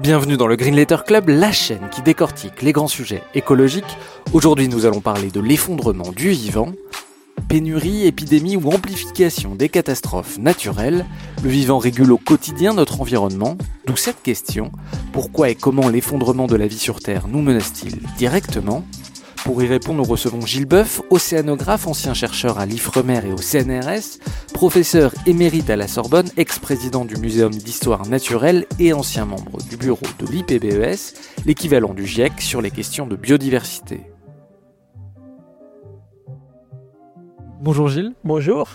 Bienvenue dans le Green Letter Club, la chaîne qui décortique les grands sujets écologiques. Aujourd'hui, nous allons parler de l'effondrement du vivant. Pénurie, épidémie ou amplification des catastrophes naturelles, le vivant régule au quotidien notre environnement, d'où cette question, pourquoi et comment l'effondrement de la vie sur Terre nous menace-t-il directement? Pour y répondre, nous recevons Gilles Boeuf, océanographe, ancien chercheur à l'IFREMER et au CNRS, professeur émérite à la Sorbonne, ex-président du Muséum d'histoire naturelle et ancien membre du bureau de l'IPBES, l'équivalent du GIEC sur les questions de biodiversité. Bonjour Gilles. Bonjour.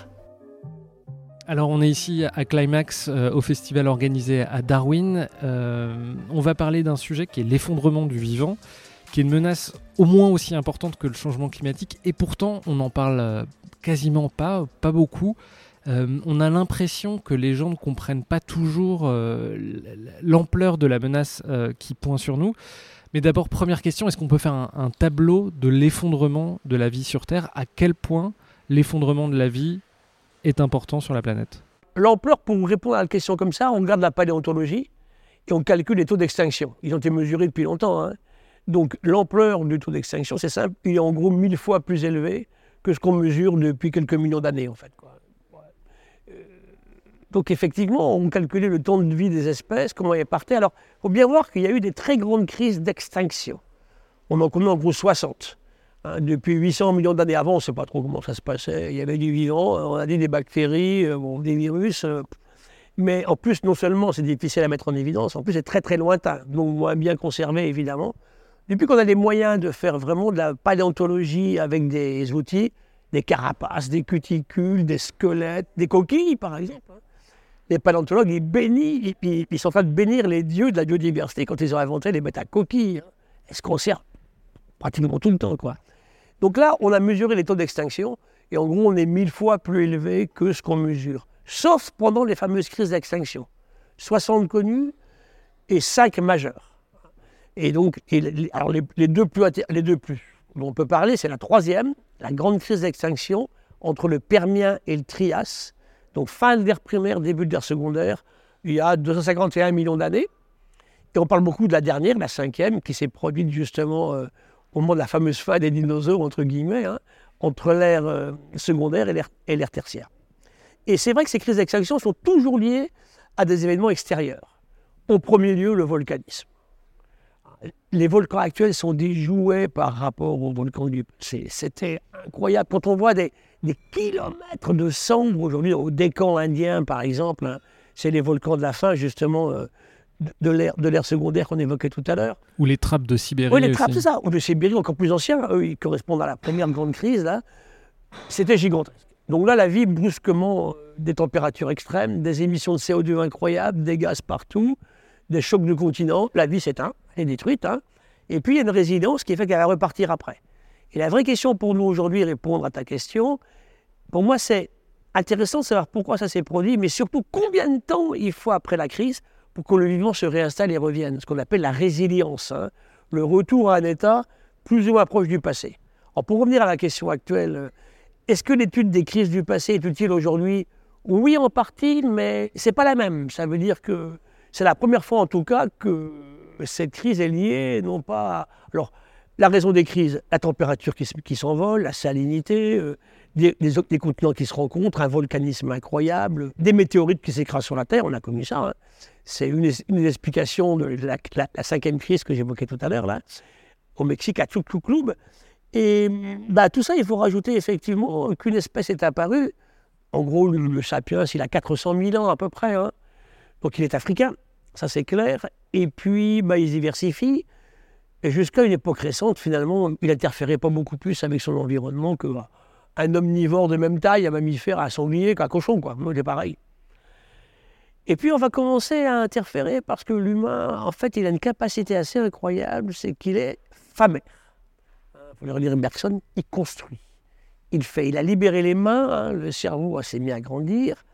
Alors on est ici à Climax euh, au festival organisé à Darwin. Euh, on va parler d'un sujet qui est l'effondrement du vivant qui est une menace au moins aussi importante que le changement climatique, et pourtant on n'en parle euh, quasiment pas, pas beaucoup. Euh, on a l'impression que les gens ne comprennent pas toujours euh, l'ampleur de la menace qui pointe sur nous. Mais d'abord, première question, est-ce qu'on peut faire un, tableau de l'effondrement de la vie sur Terre? À quel point l'effondrement de la vie est important sur la planète? L'ampleur, pour répondre à la question comme ça, on regarde la paléontologie et on calcule les taux d'extinction. Ils ont été mesurés depuis longtemps. Hein. Donc l'ampleur du taux d'extinction, c'est simple, il est en gros mille fois plus élevé que ce qu'on mesure depuis quelques millions d'années en fait. Euh, donc effectivement, on calculait le temps de vie des espèces, comment elles partaient. Alors, il faut bien voir qu'il y a eu des très grandes crises d'extinction. On en connaît en gros 60. Hein, depuis 800 millions d'années avant, on ne sait pas trop comment ça se passait. Il y avait du vivant, on a dit des bactéries, euh, des virus. Euh, mais en plus, non seulement c'est difficile à mettre en évidence, en plus c'est très très lointain, donc moins bien conservé évidemment. Depuis qu'on a les moyens de faire vraiment de la paléontologie avec des outils, des carapaces, des cuticules, des squelettes, des coquilles par exemple, hein. les paléontologues ils bénissent, ils, sont en train de bénir les dieux de la biodiversité quand ils ont inventé les bêtes à coquilles. Hein. Elles se conservent pratiquement tout le temps. Donc là, on a mesuré les taux d'extinction et en gros, on est mille fois plus élevé que ce qu'on mesure, sauf pendant les fameuses crises d'extinction. 60 connues et 5 majeures. Et donc, les, deux plus, les dont on peut parler, c'est la troisième, la grande crise d'extinction entre le Permien et le Trias. Donc, fin de l'ère primaire, début de l'ère secondaire, il y a 251 millions d'années. Et on parle beaucoup de la dernière, la cinquième, qui s'est produite justement euh, au moment de la fameuse fin des dinosaures, entre guillemets, hein, entre l'ère euh, secondaire et l'ère tertiaire. Et c'est vrai que ces crises d'extinction sont toujours liées à des événements extérieurs. Au premier lieu, le volcanisme les volcans actuels sont des jouets par rapport aux volcans du passé. C'était incroyable. Quand on voit des, kilomètres de cendres aujourd'hui, au Décan indien par exemple, hein, c'est les volcans de la fin justement euh, de l'ère secondaire qu'on évoquait tout à l'heure. Ou les trappes de Sibérie. Oui, les trappes, c'est ça. Ou de Sibérie, encore plus anciens. Eux, ils correspondent à la première grande crise. Là. C'était gigantesque. Donc là, la vie, brusquement, euh, des températures extrêmes, des émissions de CO2 incroyables, des gaz partout, des chocs de continent, la vie s'éteint, détruite. Hein. Et puis il y a une résilience qui fait qu'elle va repartir après. Et la vraie question pour nous aujourd'hui, répondre à ta question, pour moi c'est intéressant de savoir pourquoi ça s'est produit, mais surtout combien de temps il faut après la crise pour que le vivant se réinstalle et revienne, ce qu'on appelle la résilience, hein. le retour à un état plus ou moins proche du passé. Alors pour revenir à la question actuelle, est-ce que l'étude des crises du passé est utile aujourd'hui? Oui, en partie, mais c'est pas la même. Ça veut dire que c'est la première fois en tout cas que cette crise est liée, non pas. Alors, la raison des crises, la température qui, s'envole, la salinité, euh, des, continents qui se rencontrent, un volcanisme incroyable, des météorites qui s'écrasent sur la Terre, on a connu ça. Hein. C'est une, explication de la, cinquième crise que j'évoquais tout à l'heure, là, au Mexique, à Club. Et bah, tout ça, il faut rajouter effectivement qu'une espèce est apparue. En gros, le, sapiens, il a 400 000 ans à peu près. Hein. Donc il est africain, ça c'est clair. Et puis bah, il diversifie. Et jusqu'à une époque récente, finalement, il n'interférait pas beaucoup plus avec son environnement qu'un bah, omnivore de même taille, un mammifère, un sanglier, qu'un cochon, quoi. C'est pareil. Et puis on va commencer à interférer parce que l'humain, en fait, il a une capacité assez incroyable, c'est qu'il est fameux. Il faut le relire Bergson, il construit. Il fait, il a libéré les mains, hein, le cerveau s'est mis à grandir,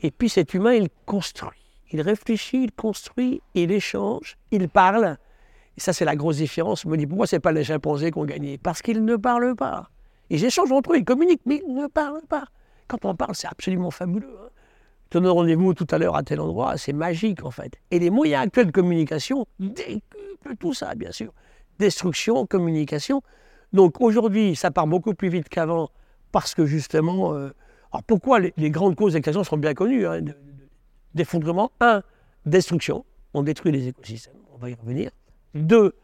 et puis cet humain, il construit. Il réfléchit, il construit, il échange, il parle. Et ça, c'est la grosse différence. Je me dis, pourquoi ce n'est pas les chimpanzés qui ont gagné Parce qu'ils ne parlent pas. Ils échangent entre eux, ils communiquent, mais ils ne parlent pas. Quand on parle, c'est absolument fabuleux. Hein. Tenez rendez-vous tout à l'heure à tel endroit, c'est magique en fait. Et les moyens actuels de communication décuplent tout ça, bien sûr. Destruction, communication. Donc aujourd'hui, ça part beaucoup plus vite qu'avant parce que justement. Euh, alors pourquoi les, grandes causes d'extinction sont bien connues hein, D'effondrement. Un, destruction. On détruit les écosystèmes. On va y revenir. Deux,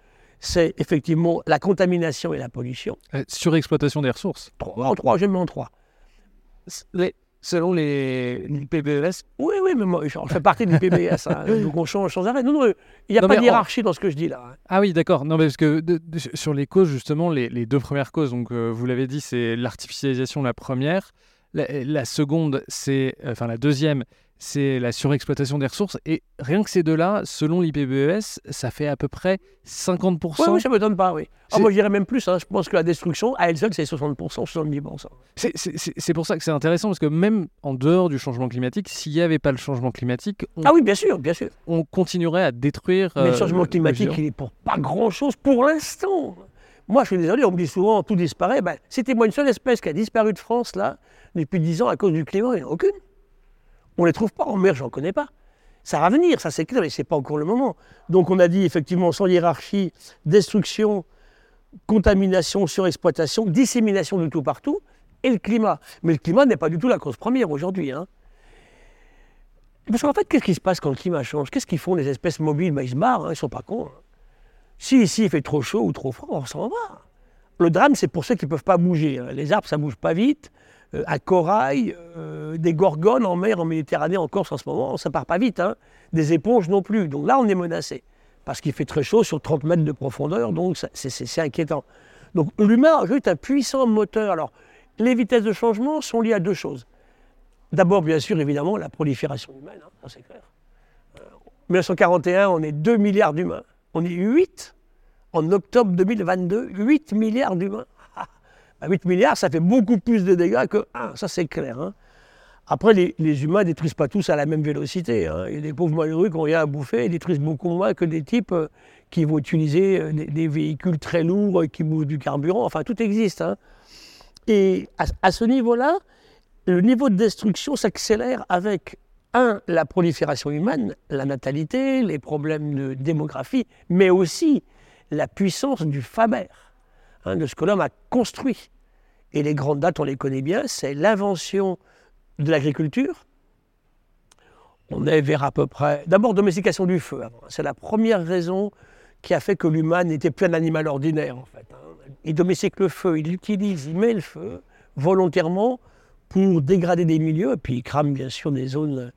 c'est effectivement la contamination et la pollution. Euh, surexploitation des ressources. Trois, en trois, je mets en trois. Les, selon les, PBS Oui, oui, mais moi, je fais partie du PBS, hein, donc on change sans arrêt. Non, non, il n'y a pas de hiérarchie dans ce que je dis là. Hein. Ah oui, d'accord. Non, mais parce que sur les causes, justement, les, deux premières causes, donc euh, vous l'avez dit, c'est l'artificialisation la première. La, seconde, c'est, enfin la deuxième, c'est la surexploitation des ressources. Et rien que ces deux-là, selon l'IPBES, ça fait à peu près 50%. Oui, ça ne m'étonne pas, oui. Ah, moi, je dirais même plus. Hein. Je pense que la destruction, à elle seule, c'est 60%, 70%. C'est pour ça que c'est intéressant, parce que même en dehors du changement climatique, s'il n'y avait pas le changement climatique... On, ah oui, bien sûr, bien sûr. On continuerait à détruire... Mais le changement euh, climatique, il est pour pas grand-chose pour l'instant. Moi, je suis désolé, on me dit souvent, tout disparaît. Ben, C'était moi une seule espèce qui a disparu de France, là, depuis 10 ans, à cause du climat, il n'y en a aucune. On ne les trouve pas en mer, je n'en connais pas. Ça va venir, ça c'est clair, mais ce n'est pas encore le moment. Donc on a dit effectivement sans hiérarchie, destruction, contamination, surexploitation, dissémination de tout partout, et le climat. Mais le climat n'est pas du tout la cause première aujourd'hui. Hein. Parce qu'en fait, qu'est-ce qui se passe quand le climat change? Qu'est-ce qu'ils font les espèces mobiles? Ben, Ils se marrent, hein, ils ne sont pas cons. Hein. Si ici il fait trop chaud ou trop froid, on s'en va. Le drame, c'est pour ceux qui ne peuvent pas bouger. Les arbres, ça ne bouge pas vite. Euh, à corail, euh, des gorgones en mer, en Méditerranée, en Corse en ce moment, ça part pas vite. Hein. Des éponges non plus. Donc là, on est menacé. Parce qu'il fait très chaud sur 30 mètres de profondeur, donc c'est inquiétant. Donc l'humain est un puissant moteur. Alors, les vitesses de changement sont liées à deux choses. D'abord, bien sûr, évidemment, la prolifération humaine, hein, c'est clair. Euh, 1941, on est 2 milliards d'humains. On est 8 en octobre 2022, 8 milliards d'humains. 8 milliards, ça fait beaucoup plus de dégâts que 1, ça c'est clair. Hein. Après, les, humains ne détruisent pas tous à la même vélocité. Hein. Il y a des pauvres malheureux qui ont rien à bouffer, ils détruisent beaucoup moins que des types euh, qui vont utiliser euh, des, véhicules très lourds, qui bouffent du carburant. Enfin, tout existe. Hein. Et à, ce niveau-là, le niveau de destruction s'accélère avec, un, la prolifération humaine, la natalité, les problèmes de démographie, mais aussi la puissance du faber. Hein, de ce que l'homme a construit. Et les grandes dates, on les connaît bien, c'est l'invention de l'agriculture. On est vers à peu près... D'abord, domestication du feu. C'est la première raison qui a fait que l'humain n'était plus un animal ordinaire, en fait. Hein. Il domestique le feu, il l'utilise, il met le feu volontairement pour dégrader des milieux, et puis il crame bien sûr des zones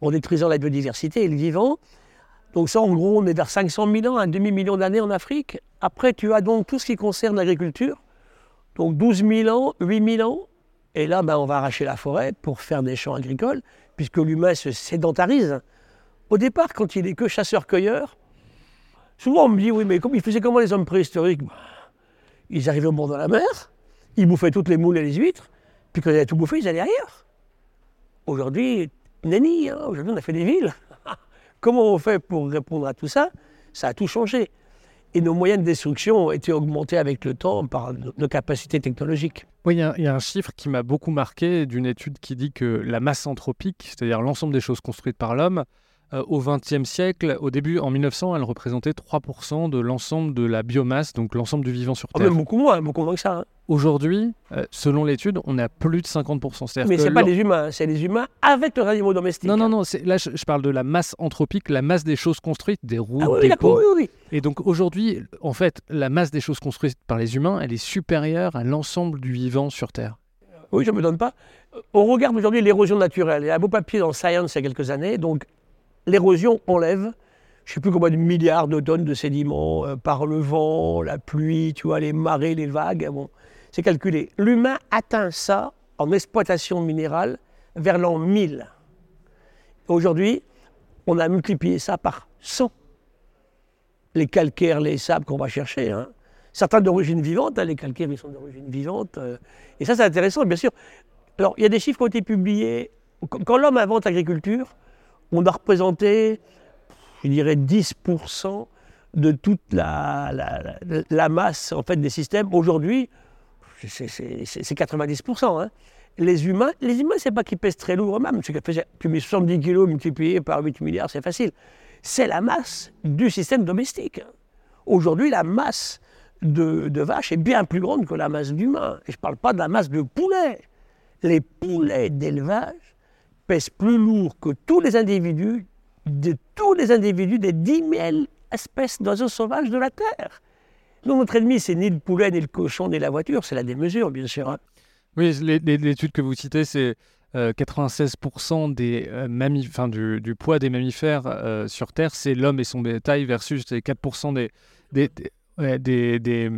en détruisant la biodiversité et le vivant. Donc ça, en gros, on est vers 500 000 ans, un demi-million d'années en Afrique. Après, tu as donc tout ce qui concerne l'agriculture. Donc 12 000 ans, 8 000 ans. Et là, ben, on va arracher la forêt pour faire des champs agricoles, puisque l'humain se sédentarise. Au départ, quand il est que chasseur-cueilleur, souvent on me dit, oui, mais comme, ils faisaient comment les hommes préhistoriques? Ils arrivaient au bord de la mer, ils bouffaient toutes les moules et les huîtres, puis quand ils avaient tout bouffé, ils allaient ailleurs. Aujourd'hui, nenni, hein. aujourd'hui on a fait des villes. Comment on fait pour répondre à tout ça Ça a tout changé. Et nos moyens de destruction ont été augmentés avec le temps par nos capacités technologiques. Oui, il y, a un chiffre qui m'a beaucoup marqué d'une étude qui dit que la masse anthropique, c'est-à-dire l'ensemble des choses construites par l'homme, euh, au XXe siècle, au début, en 1900, elle représentait 3% de l'ensemble de la biomasse, donc l'ensemble du vivant sur ah, Terre. beaucoup moins, beaucoup moins que ça. Hein. Aujourd'hui, euh, selon l'étude, on a plus de 50%. Mais ce n'est pas les humains, c'est les humains avec leurs animaux domestiques. Non, non, non, là je, parle de la masse anthropique, la masse des choses construites, des routes, ah des ponts. Oui, oui. Et donc aujourd'hui, en fait, la masse des choses construites par les humains, elle est supérieure à l'ensemble du vivant sur Terre. Oui, je ne me donne pas. On regarde aujourd'hui l'érosion naturelle. Il y a un beau papier dans Science il y a quelques années. Donc l'érosion enlève, je ne sais plus combien de milliards de tonnes de sédiments euh, par le vent, la pluie, tu vois, les marées, les vagues. Bon, c'est calculé. L'humain atteint ça en exploitation minérale vers l'an 1000. Aujourd'hui, on a multiplié ça par 100. Les calcaires, les sables qu'on va chercher. Hein. Certains d'origine vivante, hein, les calcaires, ils sont d'origine vivante. Euh. et ça, c'est intéressant, bien sûr. Alors, il y a des chiffres qui ont été publiés. Quand l'homme invente l'agriculture, on a représenté, je dirais, 10% de toute la, masse en fait, des systèmes. Aujourd'hui, c'est 90%. Hein. Les humains, les humains, c'est pas qu'ils pèsent très lourd eux-mêmes. Tu mets 70 kilos multipliés par 8 milliards, c'est facile. C'est la masse du système domestique. Aujourd'hui, la masse de, de vaches est bien plus grande que la masse d'humains. Et je ne parle pas de la masse de poulets. Les poulets d'élevage pèsent plus lourd que tous les individus, de tous les individus des 10 000 espèces d'oiseaux sauvages de la Terre. Donc notre ennemi, c'est ni le poulet, ni le cochon, ni la voiture, c'est la démesure, bien sûr. Hein. Oui, l'étude que vous citez, c'est 96% euh, euh, du, poids des mammifères euh, sur Terre, c'est l'homme et son bétail versus 4% des, des, des, des,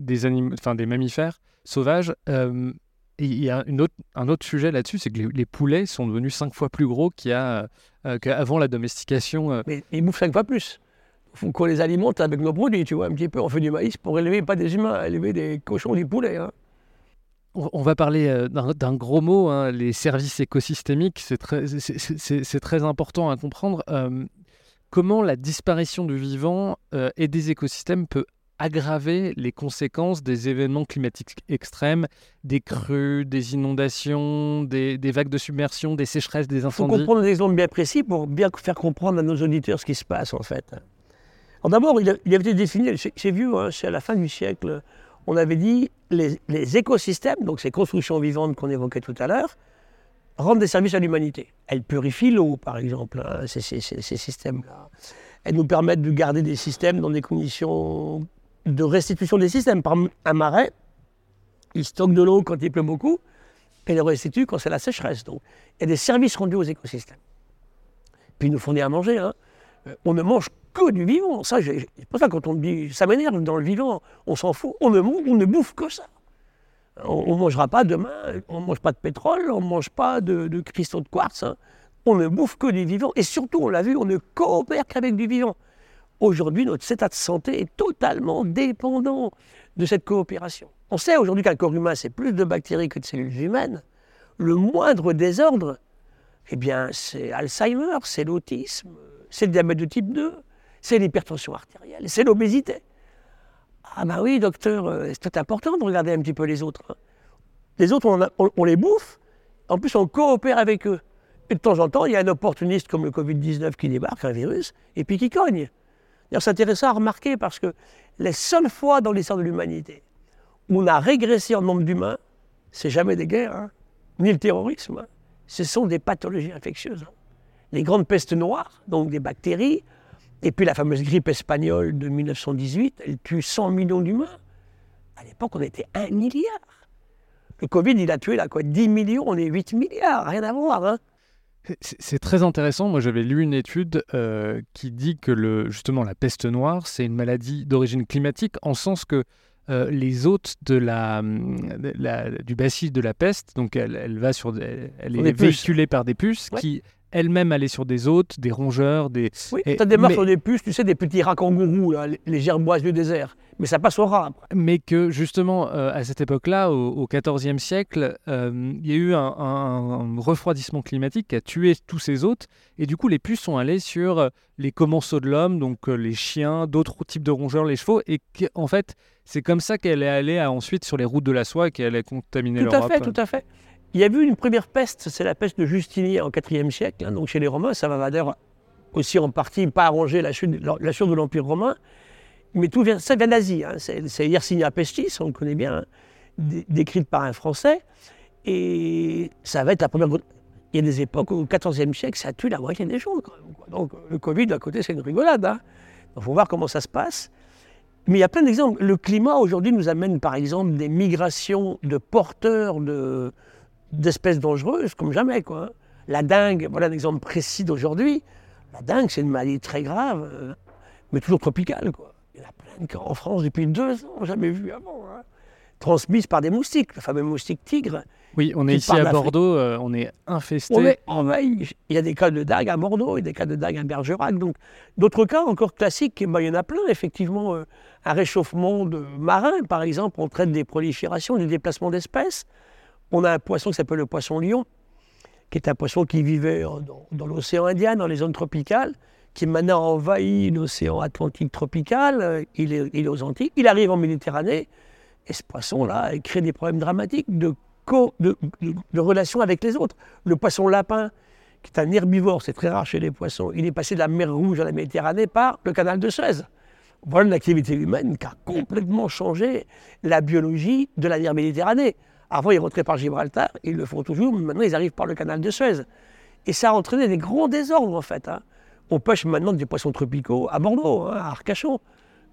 des mammifères sauvages. et il y a une autre, un autre sujet là-dessus, c'est que les, poulets sont devenus 5 fois plus gros qu'avant la domestication. Mais ils bouffent 5 fois plus qu'on les alimente avec nos produits, tu vois, un petit peu. On fait du maïs pour élever pas des humains, élever des cochons, des poulets. Hein. On va parler euh, d'un gros mot, hein, les services écosystémiques. C'est très, très, important à comprendre. Euh, comment la disparition du vivant euh, et des écosystèmes peut aggraver les conséquences des événements climatiques extrêmes, des crues, des inondations, des, vagues de submersion, des sécheresses, des incendies? Il faut comprendre des exemples bien précis pour bien faire comprendre à nos auditeurs ce qui se passe en fait d'abord, il, avait été défini, c'est vieux, hein, c'est à la fin du siècle, on avait dit les, les écosystèmes, donc ces constructions vivantes qu'on évoquait tout à l'heure, rendent des services à l'humanité. Elles purifient l'eau, par exemple, hein, ces, systèmes-là. Elles nous permettent de garder des systèmes dans des conditions de restitution des systèmes. Par un marais, il stocke de l'eau quand il pleut beaucoup, et le restitue quand c'est la sécheresse. Donc, il y a des services rendus aux écosystèmes. Puis ils nous fournissent à manger. Hein. On ne mange que du vivant. Ça, c'est pour ça quand on dit, ça m'énerve dans le vivant, on s'en fout. On ne, on ne bouffe que ça. On ne mangera pas demain, on ne mange pas de pétrole, on ne mange pas de, cristaux de quartz. Hein. On ne bouffe que du vivant. Et surtout, on l'a vu, on ne coopère qu'avec du vivant. Aujourd'hui, notre état de santé est totalement dépendant de cette coopération. On sait aujourd'hui qu'un corps humain, c'est plus de bactéries que de cellules humaines. Le moindre désordre, eh bien, c'est Alzheimer, c'est l'autisme, c'est le diabète de type 2, c'est l'hypertension artérielle, c'est l'obésité. Ah ben oui, docteur, euh, c'est important de regarder un petit peu les autres. Hein. Les autres, on, les bouffe, en plus on coopère avec eux. Et de temps en temps, il y a un opportuniste comme le Covid-19 qui débarque, un virus, et puis qui cogne. C'est intéressant à remarquer parce que les seules fois dans l'histoire de l'humanité où on a régressé en nombre d'humains, c'est jamais des guerres, hein, ni le terrorisme. Hein. Ce sont des pathologies infectieuses les grandes pestes noires, donc des bactéries, et puis la fameuse grippe espagnole de 1918, elle tue 100 millions d'humains. À l'époque, on était 1 milliard. Le Covid, il a tué là, quoi, 10 millions, on est 8 milliards, rien à voir. Hein. C'est très intéressant. Moi, j'avais lu une étude euh, qui dit que le, justement la peste noire, c'est une maladie d'origine climatique, en sens que euh, les hôtes de la, du bacille de la peste, donc elle, va sur, elle, est véhiculée par des puces qui elle-même aller sur des hôtes, des rongeurs, des. Oui, tu as des mais... sur des puces, tu sais, des petits rats kangourous, les gerboises du désert. Mais ça passe au rat. Mais que justement, euh, à cette époque-là, au XIVe siècle, euh, il y a eu un, refroidissement climatique qui a tué tous ces hôtes. Et du coup, les puces sont allées sur euh, les commensaux de l'homme, donc les chiens, d'autres types de rongeurs, les chevaux. Et en fait, c'est comme ça qu'elle est allée ensuite sur les routes de la soie et qu'elle a contaminé l'Europe. Tout à fait, tout à fait. Il y a eu une première peste, c'est la peste de Justinien au IVe siècle, hein, donc chez les Romains, ça va d'ailleurs aussi en partie pas arranger la chute, de l'Empire romain, mais tout vient, ça vient d'Asie, hein, c'est Yersinia pestis, on le connaît bien, hein, décrite par un Français, et ça va être la première... Il y a des époques au XIVe siècle, ça tue la moitié des gens. Donc le Covid, à côté, c'est une rigolade. Il faut voir comment ça se passe. Mais il y a plein d'exemples. Le climat, aujourd'hui, nous amène, par exemple, des migrations de porteurs de, d'espèces dangereuses comme jamais. Quoi. La dengue, voilà un exemple précis d'aujourd'hui. La dengue, c'est une maladie très grave, euh, mais toujours tropicale. Quoi. Il y en a plein en France depuis deux ans, jamais vu avant. Hein. transmises par des moustiques, le fameux moustique tigre. Oui, on est ici à. Bordeaux, euh, on est infesté. On est envahi. Il y a des cas de dague à Bordeaux, il y a des cas de dague à Bergerac. Donc, d'autres cas encore classiques, ben, il y en a plein, effectivement. euh, un réchauffement de marin, par exemple, on traite des proliférations, des déplacements d'espèces. On a un poisson qui s'appelle le poisson lion, qui est un poisson qui vivait dans, l'océan Indien, dans les zones tropicales, qui maintenant envahit l'océan Atlantique tropical. euh, Il est, aux Antilles. Il arrive en Méditerranée. Et ce poisson-là crée des problèmes dramatiques de, co- de, de- de relations avec les autres. Le poisson lapin, qui est un herbivore, c'est très rare chez les poissons, il est passé de la mer Rouge à la Méditerranée par le canal de Suez. Voilà une activité humaine qui a complètement changé la biologie de la mer Méditerranée. Avant, ils rentraient par Gibraltar, ils le font toujours, mais maintenant, ils arrivent par le canal de Suez. Et ça a entraîné des grands désordres, en fait. hein. On pêche maintenant des poissons tropicaux à Bordeaux, hein, à Arcachon,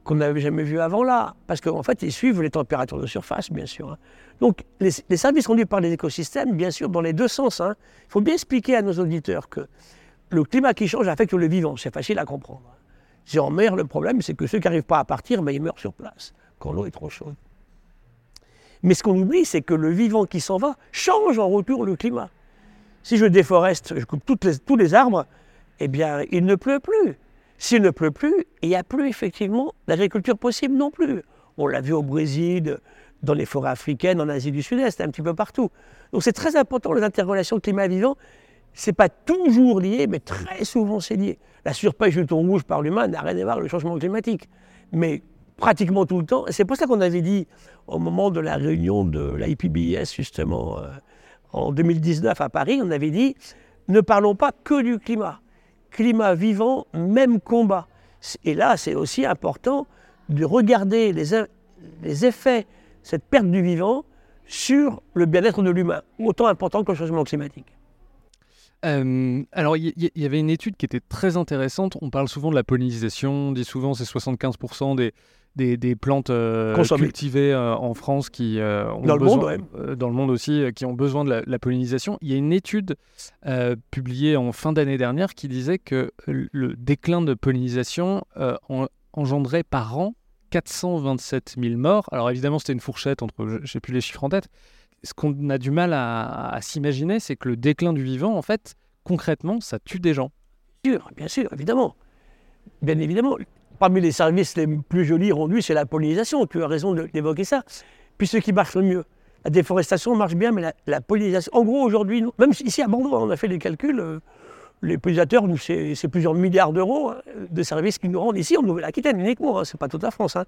qu'on n'avait jamais vu avant là. Parce qu'en fait, ils suivent les températures de surface, bien sûr. hein. Donc, les, services rendus par les écosystèmes, bien sûr, dans les deux sens. Il faut bien expliquer à nos auditeurs que le climat qui change affecte le vivant. C'est facile à comprendre. Si en mer, le problème, c'est que ceux qui n'arrivent pas à partir, ben, ils meurent sur place, quand l'eau est trop chaude. Mais ce qu'on oublie, c'est que le vivant qui s'en va change en retour le climat. Si je déforeste, je coupe tous les arbres, eh bien, il ne pleut plus. S'il ne pleut plus, il n'y a plus effectivement d'agriculture possible non plus. On l'a vu au Brésil, dans les forêts africaines, en Asie du Sud-Est, un petit peu partout. Donc c'est très important, les interrelations climat-vivant. Ce n'est pas toujours lié, mais très souvent c'est lié. La surpêche du thon rouge par l'humain n'a rien à voir avec le changement climatique. Mais pratiquement tout le temps, c'est pour ça qu'on avait dit au moment de la réunion de l'IPBS, justement, euh, en 2019 à Paris, on avait dit ne parlons pas que du climat. Climat vivant, même combat. Et là, c'est aussi important de regarder les, effets, cette perte du vivant, sur le bien-être de l'humain, autant important que le changement climatique. Euh, alors, il y, y avait une étude qui était très intéressante. On parle souvent de la pollinisation. On dit souvent c'est 75% des, des, des plantes euh, cultivées euh, en France qui euh, ont Dans le besoin, monde, ouais. euh, dans le monde aussi, qui ont besoin de la, la pollinisation. Il y a une étude publiée en fin d'année dernière qui disait que le déclin de pollinisation en- engendrait par an 427 000 morts. Alors évidemment, c'était une fourchette entre, sais plus les chiffres en tête. Ce qu'on a du mal à, à s'imaginer, c'est que le déclin du vivant, en fait, concrètement, ça tue des gens. Bien sûr, bien sûr, évidemment. Bien évidemment. Parmi les services les plus jolis rendus, c'est la pollinisation. Tu as raison d'évoquer ça. Puis ce qui marche le mieux. La déforestation marche bien, mais la, pollinisation. En gros, aujourd'hui, même ici à Bordeaux, on a fait les calculs. euh, les pollinisateurs, c'est plusieurs milliards d'euros hein, de services qu'ils nous rendent ici en Nouvelle-Aquitaine uniquement. Hein, c'est pas toute la France. hein.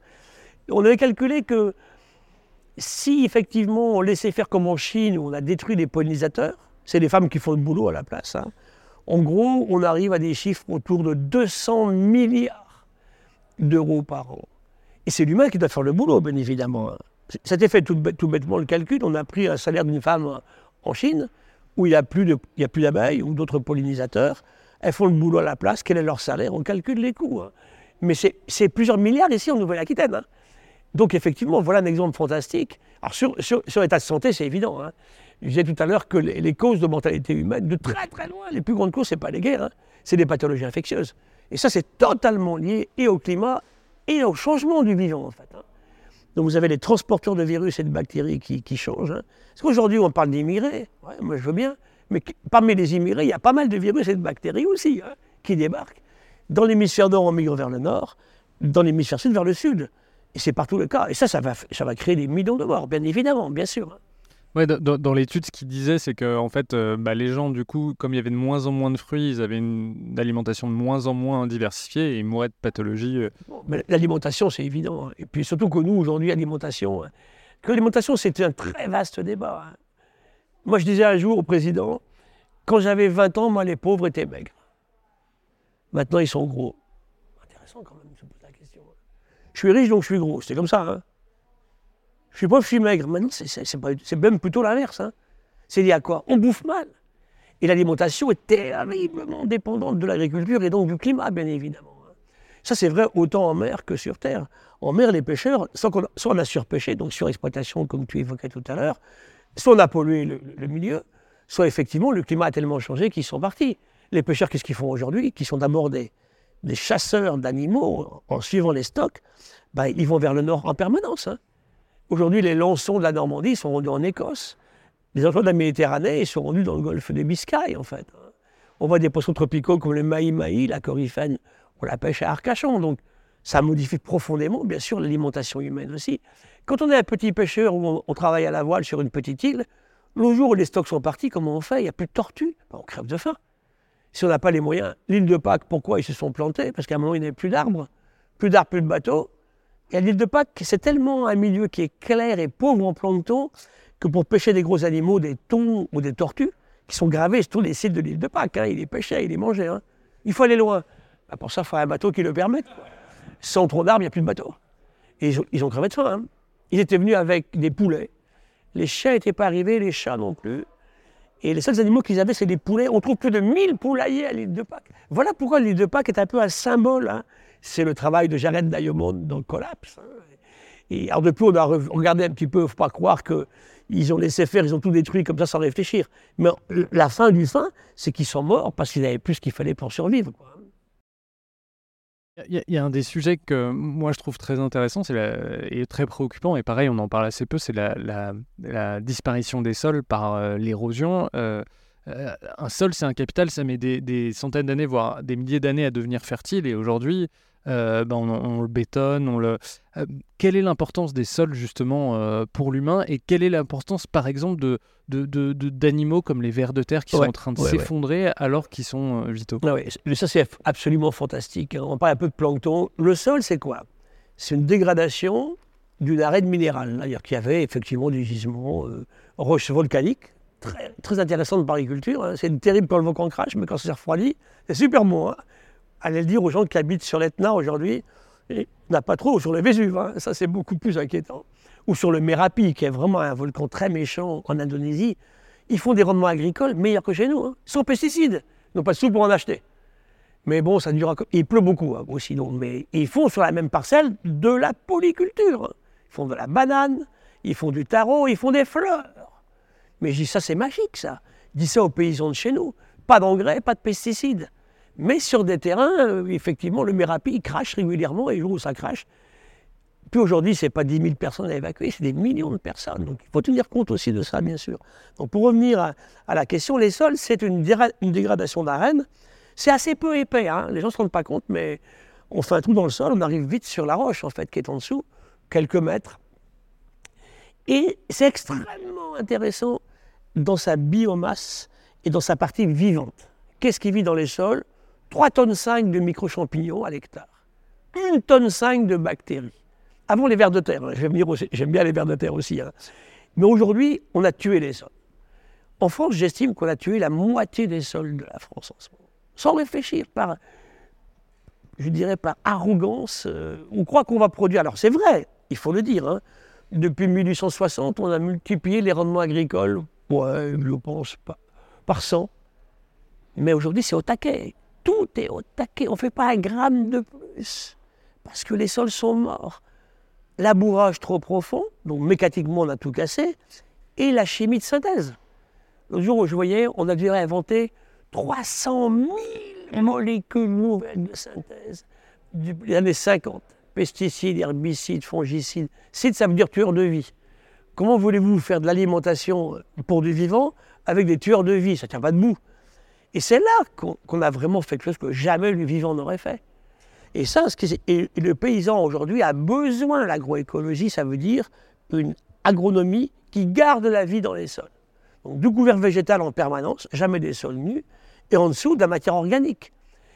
On avait calculé que si effectivement on laissait faire comme en Chine, où on a détruit les pollinisateurs, c'est les femmes qui font le boulot à la place. hein. En gros, on arrive à des chiffres autour de 200 milliards d'euros par an. Et c'est l'humain qui doit faire le boulot, bien évidemment. C'était fait tout, tout bêtement le calcul. On a pris un salaire d'une femme en Chine, où il n'y a plus d'abeilles ou d'autres pollinisateurs. Elles font le boulot à la place. Quel est leur salaire? On calcule les coûts. hein. Mais c'est plusieurs milliards ici en Nouvelle-Aquitaine. hein. Donc effectivement, voilà un exemple fantastique. Alors sur, sur, l'état de santé, c'est évident. hein. Je disais tout à l'heure que les, les causes de mortalité humaine, de très très loin, les plus grandes causes, ce n'est pas les guerres, hein. c'est des pathologies infectieuses. Et ça, c'est totalement lié et au climat et au changement du vivant, en fait. hein. Donc vous avez les transporteurs de virus et de bactéries qui, changent. hein. Parce qu'aujourd'hui, on parle d'immigrés, moi je veux bien, mais parmi les immigrés, il y a pas mal de virus et de bactéries aussi hein, qui débarquent. Dans l'hémisphère nord, on migre vers le nord, dans l'hémisphère sud, vers le sud. Et c'est partout le cas. Et ça, ça va créer des millions de morts, bien évidemment, bien sûr. Ouais, dans- l'étude, ce qu'il disait, c'est que en fait, euh, bah, les gens, du coup, comme il y avait de moins en moins de fruits, ils avaient une, alimentation de moins en moins diversifiée et ils mouraient de pathologies. euh. L'alimentation, c'est évident. hein. Et puis surtout que nous, aujourd'hui, alimentation, hein, que l'alimentation, c'est un très vaste débat. hein. Moi, je disais un jour au président, quand j'avais 20 ans, moi, les pauvres étaient maigres. Maintenant, ils sont gros. Intéressant quand même, de se poser la question. Je suis riche, donc je suis gros. C'était comme ça. Hein. Je suis pauvre, je suis maigre. Maintenant, c'est- pas- même plutôt l'inverse. hein. C'est lié à quoi? On bouffe mal. Et l'alimentation est terriblement dépendante de l'agriculture et donc du climat, bien évidemment. hein. Ça, c'est vrai autant en mer que sur terre. En mer, les pêcheurs, soit, on a surpêché, donc surexploitation, comme tu évoquais tout à l'heure, soit on a pollué le, milieu, soit effectivement le climat a tellement changé qu'ils sont partis. Les pêcheurs, qu'est-ce qu'ils font aujourd'hui? Qui sont d'abord des, des chasseurs d'animaux en suivant les stocks, ben, ils vont vers le nord en permanence. hein. Aujourd'hui, les lançons de la Normandie sont rendus en Écosse. Les emplois de la Méditerranée sont rendus dans le golfe des Biscaye, en fait. On voit des poissons tropicaux comme le maï-maï, la coryphène, on la pêche à Arcachon. Donc, ça modifie profondément, bien sûr, l'alimentation humaine aussi. Quand on est un petit pêcheur ou on, travaille à la voile sur une petite île, le jour où les stocks sont partis, comment on fait? Il n'y a plus de tortues. On crève de faim. Si on n'a pas les moyens, l'île de Pâques, pourquoi ils se sont plantés? Parce qu'à un moment, il n'y avait plus d'arbres. Plus d'arbres, plus de bateaux. Et à l'île de Pâques, c'est tellement un milieu qui est clair et pauvre en plancton que pour pêcher des gros animaux, des thons ou des tortues, qui sont gravés sur tous les sites de l'île de Pâques, hein, il les pêchait, il les mangeait. Hein. Il faut aller loin. Ben, pour ça, il faut un bateau qui le permette. Sans trop d'arbres, il n'y a plus de bateau. Et ils ont, crevé de faim. Hein. Ils étaient venus avec des poulets. Les chiens n'étaient pas arrivés, les chats non plus. Et les seuls animaux qu'ils avaient, c'est des poulets. On trouve plus de 1000 poulaillers à l'île de Pâques. Voilà pourquoi l'île de Pâques est un peu un symbole. C'est le travail de Jared Diamond dans collapse. Et alors depuis, on a regardé un petit peu, il ne faut pas croire qu'ils ont laissé faire, ils ont tout détruit comme ça sans réfléchir. Mais la fin du fin, c'est qu'ils sont morts parce qu'ils n'avaient plus ce qu'il fallait pour survivre. Il y, a un des sujets que moi je trouve très intéressant et très préoccupant, et pareil, on en parle assez peu, c'est la, disparition des sols par euh, l'érosion. Euh, euh, un sol, c'est un capital, ça met des centaines d'années, voire des milliers d'années à devenir fertile, et aujourd'hui, euh, ben, on, le bétonne. On le... Euh, quelle est l'importance des sols justement euh, pour l'humain et quelle est l'importance par exemple de, d'animaux comme les vers de terre qui sont en train de s'effondrer alors qu'ils sont vitaux? Ah Ça c'est absolument fantastique. Hein. On parle un peu de plancton. Le sol c'est quoi? C'est une dégradation d'une arène minérale. C'est-à-dire qu'il y avait effectivement des gisements roches volcaniques très, très intéressantes par l'agriculture. Hein. C'est terrible quand le volcan crache, mais quand ça s'est refroidi, c'est super bon. Hein allez le dire aux gens qui habitent sur l'Etna aujourd'hui, n'a pas trop, sur le Vésuve, hein. ça c'est beaucoup plus inquiétant. Ou sur le Merapi, qui est vraiment un volcan très méchant en Indonésie, ils font des rendements agricoles meilleurs que chez nous, hein. sans pesticides. Ils n'ont pas de sous pour en acheter. Mais bon, ça dure. Il pleut beaucoup hein, aussi, donc. Mais ils font sur la même parcelle de la polyculture. Ils font de la banane, ils font du taro, ils font des fleurs. Mais je dis ça, c'est magique, ça. Dis ça aux paysans de chez nous. Pas d'engrais, pas de pesticides. Mais sur des terrains, euh, effectivement, le Mérapi crache régulièrement et le jour où ça crache, puis aujourd'hui, ce n'est pas 10 000 personnes à évacuer, c'est des millions de personnes. Donc il faut tenir compte aussi de ça, bien sûr. Donc pour revenir à, la question, les sols, c'est une, dégradation d'arène. C'est assez peu épais, hein. les gens ne se rendent pas compte, mais on fait un trou dans le sol, on arrive vite sur la roche, en fait, qui est en dessous, quelques mètres. Et c'est extrêmement intéressant dans sa biomasse et dans sa partie vivante. Qu'est-ce qui vit dans les sols? 3 tonnes 5 de micro-champignons à l'hectare, 1 tonne 5 de bactéries. Avant les vers de terre, hein, j'aime bien les vers de terre aussi. Hein. Mais aujourd'hui, on a tué les sols. En France, j'estime qu'on a tué la moitié des sols de la France en ce moment. Sans réfléchir, par, je dirais par arrogance. Euh, on croit qu'on va produire. Alors c'est vrai, il faut le dire. Hein. Depuis 1860, on a multiplié les rendements agricoles, ouais, je pense, pas, par 100. Mais aujourd'hui, c'est au taquet tout est au taquet. On ne fait pas un gramme de plus parce que les sols sont morts. Labourage trop profond, donc mécaniquement on a tout cassé, et la chimie de synthèse. Le jour où je voyais, on a dû inventer 300 000 molécules nouvelles de synthèse les années 50. Pesticides, herbicides, fongicides. Cide, ça veut dire de vie. Comment voulez-vous faire de l'alimentation pour du vivant avec des tueurs de vie? Ça ne tient pas debout. Et c'est là qu'on a vraiment fait quelque chose que jamais le vivant n'aurait fait. Et ça, le paysan aujourd'hui a besoin de l'agroécologie, ça veut dire une agronomie qui garde la vie dans les sols. Donc du couvert végétal en permanence, jamais des sols nus, et en dessous de la matière organique.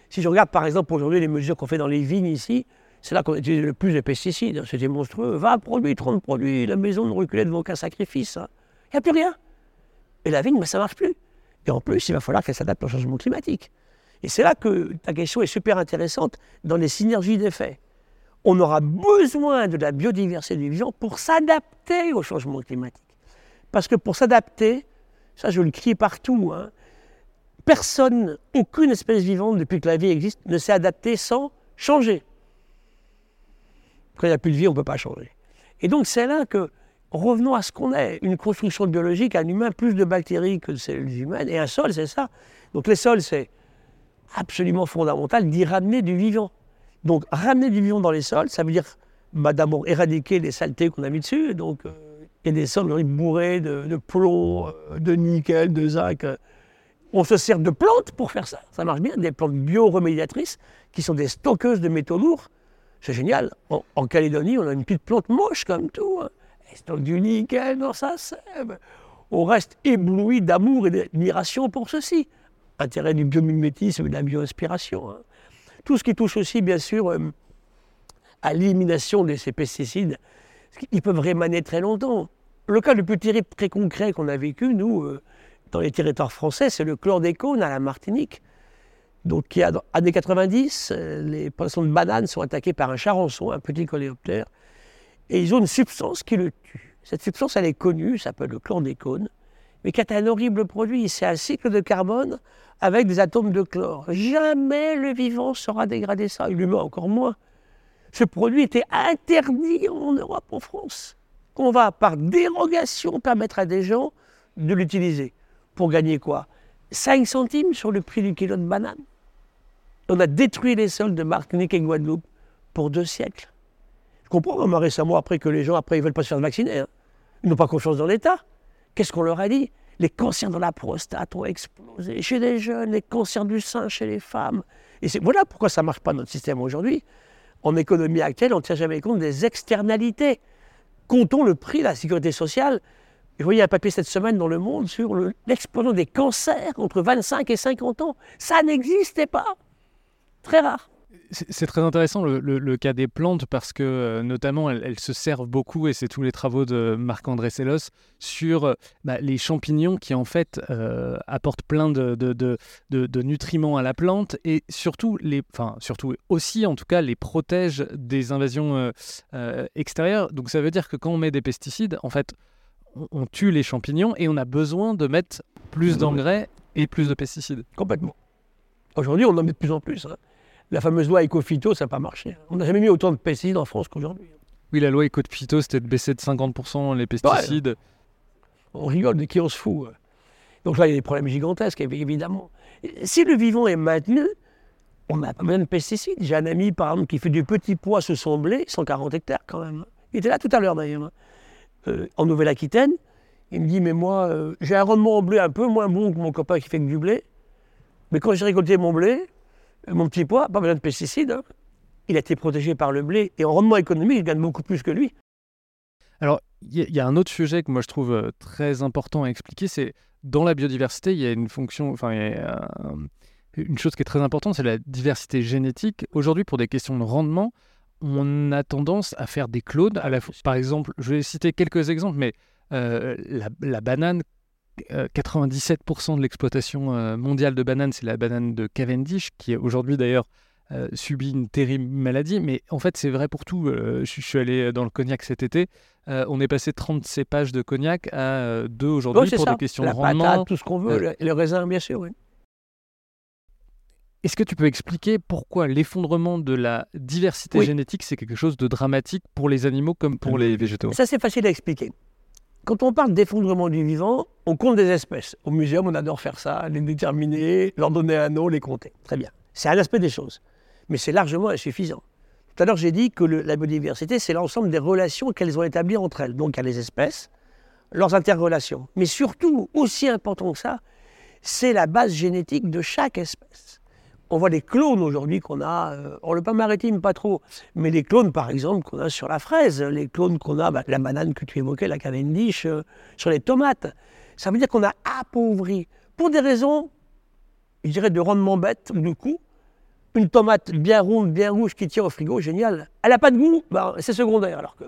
Si je regarde par exemple aujourd'hui les mesures qu'on fait dans les vignes ici, c'est là qu'on utilise le plus de pesticides. C'était monstrueux. 20 produits, 30 produits, la maison ne reculait devant qu'un sacrifice. Il n'y a plus rien. Et la vigne, mais ça ne marche plus. Et en plus, il va falloir qu'elle s'adapte au changement climatique. Et c'est là que ta question est super intéressante dans les synergies d'effets. On aura besoin de la biodiversité du vivant pour s'adapter au changement climatique. Parce que pour s'adapter, ça je le crie partout, hein, personne, aucune espèce vivante depuis que la vie existe ne s'est adaptée sans changer. Quand il n'y a plus de vie, on ne peut pas changer. Et donc c'est là que revenons à ce qu'on est. Une construction biologique, un humain, plus de bactéries que de cellules humaines. Et un sol, c'est ça. Donc les sols, c'est absolument fondamental d'y ramener du vivant. Donc ramener du vivant dans les sols, ça veut dire bah, d'abord éradiquer les saletés qu'on a mis dessus. Donc, euh, il y a des sols bourrés de, de plomb, euh, de nickel, de zinc. On se sert de plantes pour faire ça. Ça marche bien, des plantes bioremédiatrices qui sont des stockeuses de métaux lourds. C'est génial. En, Calédonie, on a une petite plante moche comme tout. Hein. Du nickel dans sa sève? On reste ébloui d'amour et d'admiration pour ceci? Intérêt du biomimétisme et de la bioinspiration. Hein. Tout ce qui touche aussi, bien sûr, euh, à l'élimination de ces pesticides, ils peuvent rémaner très longtemps. Le cas le plus terrible, très concret qu'on a vécu, nous, euh, dans les territoires français, c'est le chlordécone à la Martinique. Donc, dans les années 90, euh, les poissons de banane sont attaqués par un charançon, un petit coléoptère, et ils ont une substance qui le tue. Cette substance, elle est connue, s'appelle le chlordécone, mais qui est un horrible produit. C'est un cycle de carbone avec des atomes de chlore. Jamais le vivant sera dégradé ça, l'humain encore moins. Ce produit était interdit en Europe, en France. On va, par dérogation, permettre à des gens de l'utiliser. Pour gagner quoi? 5 centimes sur le prix du kilo de banane. On a détruit les sols de Martinique et Guadeloupe pour deux siècles. Je comprends, hein, récemment, après que les gens, après, ils veulent pas se faire vacciner. Hein. Ils n'ont pas confiance dans l'État. Qu'est-ce qu'on leur a dit? Les cancers de la prostate ont explosé chez les jeunes, les cancers du sein chez les femmes. Voilà pourquoi ça ne marche pas notre système aujourd'hui. En économie actuelle, on ne tient jamais compte des externalités. Comptons le prix de la sécurité sociale. Je voyais un papier cette semaine dans Le Monde sur l'explosion des cancers entre 25 et 50 ans. Ça n'existait pas. Très rare. C'est très intéressant le, cas des plantes parce que euh, notamment elles, se servent beaucoup et c'est tous les travaux de Marc-André Sellos sur euh, bah, les champignons qui en fait euh, apportent plein de, de, nutriments à la plante et surtout, les, enfin surtout aussi en tout cas les protègent des invasions extérieures. Donc ça veut dire que quand on met des pesticides, en fait on, on tue les champignons et on a besoin de mettre plus d'engrais et plus de pesticides. Complètement. Aujourd'hui on en met de plus en plus. Hein la fameuse loi Ecofito, ça n'a pas marché. On n'a jamais mis autant de pesticides en France qu'aujourd'hui. Oui, la loi Ecofito, c'était de baisser de 50% les pesticides. on rigole de qui on se fout. Donc là, il y a des problèmes gigantesques, évidemment. Si le vivant est maintenu, on n'a pas besoin de pesticides. J'ai un ami, par exemple, qui fait du petit pois ce son blé, 140 hectares quand même. Il était là tout à l'heure d'ailleurs, euh, en Nouvelle-Aquitaine. Il me dit, mais moi, euh, j'ai un rendement en blé un peu moins bon que mon copain qui fait que du blé. Mais quand j'ai récolté mon blé, mon petit pois, pas besoin de pesticides. Hein. Il a été protégé par le blé et en rendement économique, il gagne beaucoup plus que lui. Alors, il y, a un autre sujet que moi je trouve euh, très important à expliquer, c'est dans la biodiversité, il y a une fonction, enfin, une chose qui est très importante, c'est la diversité génétique. Aujourd'hui, pour des questions de rendement, on a tendance à faire des clones. À la, par exemple, je vais citer quelques exemples, mais euh, la, banane 97% euh, de l'exploitation euh, mondiale de bananes, c'est la banane de Cavendish, qui aujourd'hui d'ailleurs euh, subit une terrible maladie. Mais en fait, c'est vrai pour tout. je, suis allé dans le cognac cet été. on est passé de 30 cépages de cognac à 2 aujourd'hui pour des questions de rendement. Patate, tout ce qu'on veut, le, raisin, bien sûr, oui. Est-ce que tu peux expliquer pourquoi l'effondrement de la diversité génétique, c'est quelque chose de dramatique pour les animaux comme pour les végétaux Ça, c'est facile à expliquer. Quand on parle d'effondrement du vivant, on compte des espèces. Au muséum, on adore faire ça, les déterminer, leur donner un nom, les compter. Très bien. C'est un aspect des choses. Mais c'est largement insuffisant. Tout à l'heure, j'ai dit que la biodiversité, c'est l'ensemble des relations qu'elles ont établies entre elles. Donc, il y a les espèces, leurs interrelations. Mais surtout, aussi important que ça, c'est la base génétique de chaque espèce on voit les clones aujourd'hui qu'on a, euh, on le pas maritime, pas trop, mais les clones par exemple qu'on a sur la fraise, les clones qu'on a, bah, la banane que tu évoquais, la Cavendish, euh, sur les tomates. Ça veut dire qu'on a appauvri, pour des raisons, je dirais, de rendement bête, du coup, une tomate bien ronde, bien rouge qui tient au frigo, génial. Elle n'a pas de goût, bah, c'est secondaire. Alors que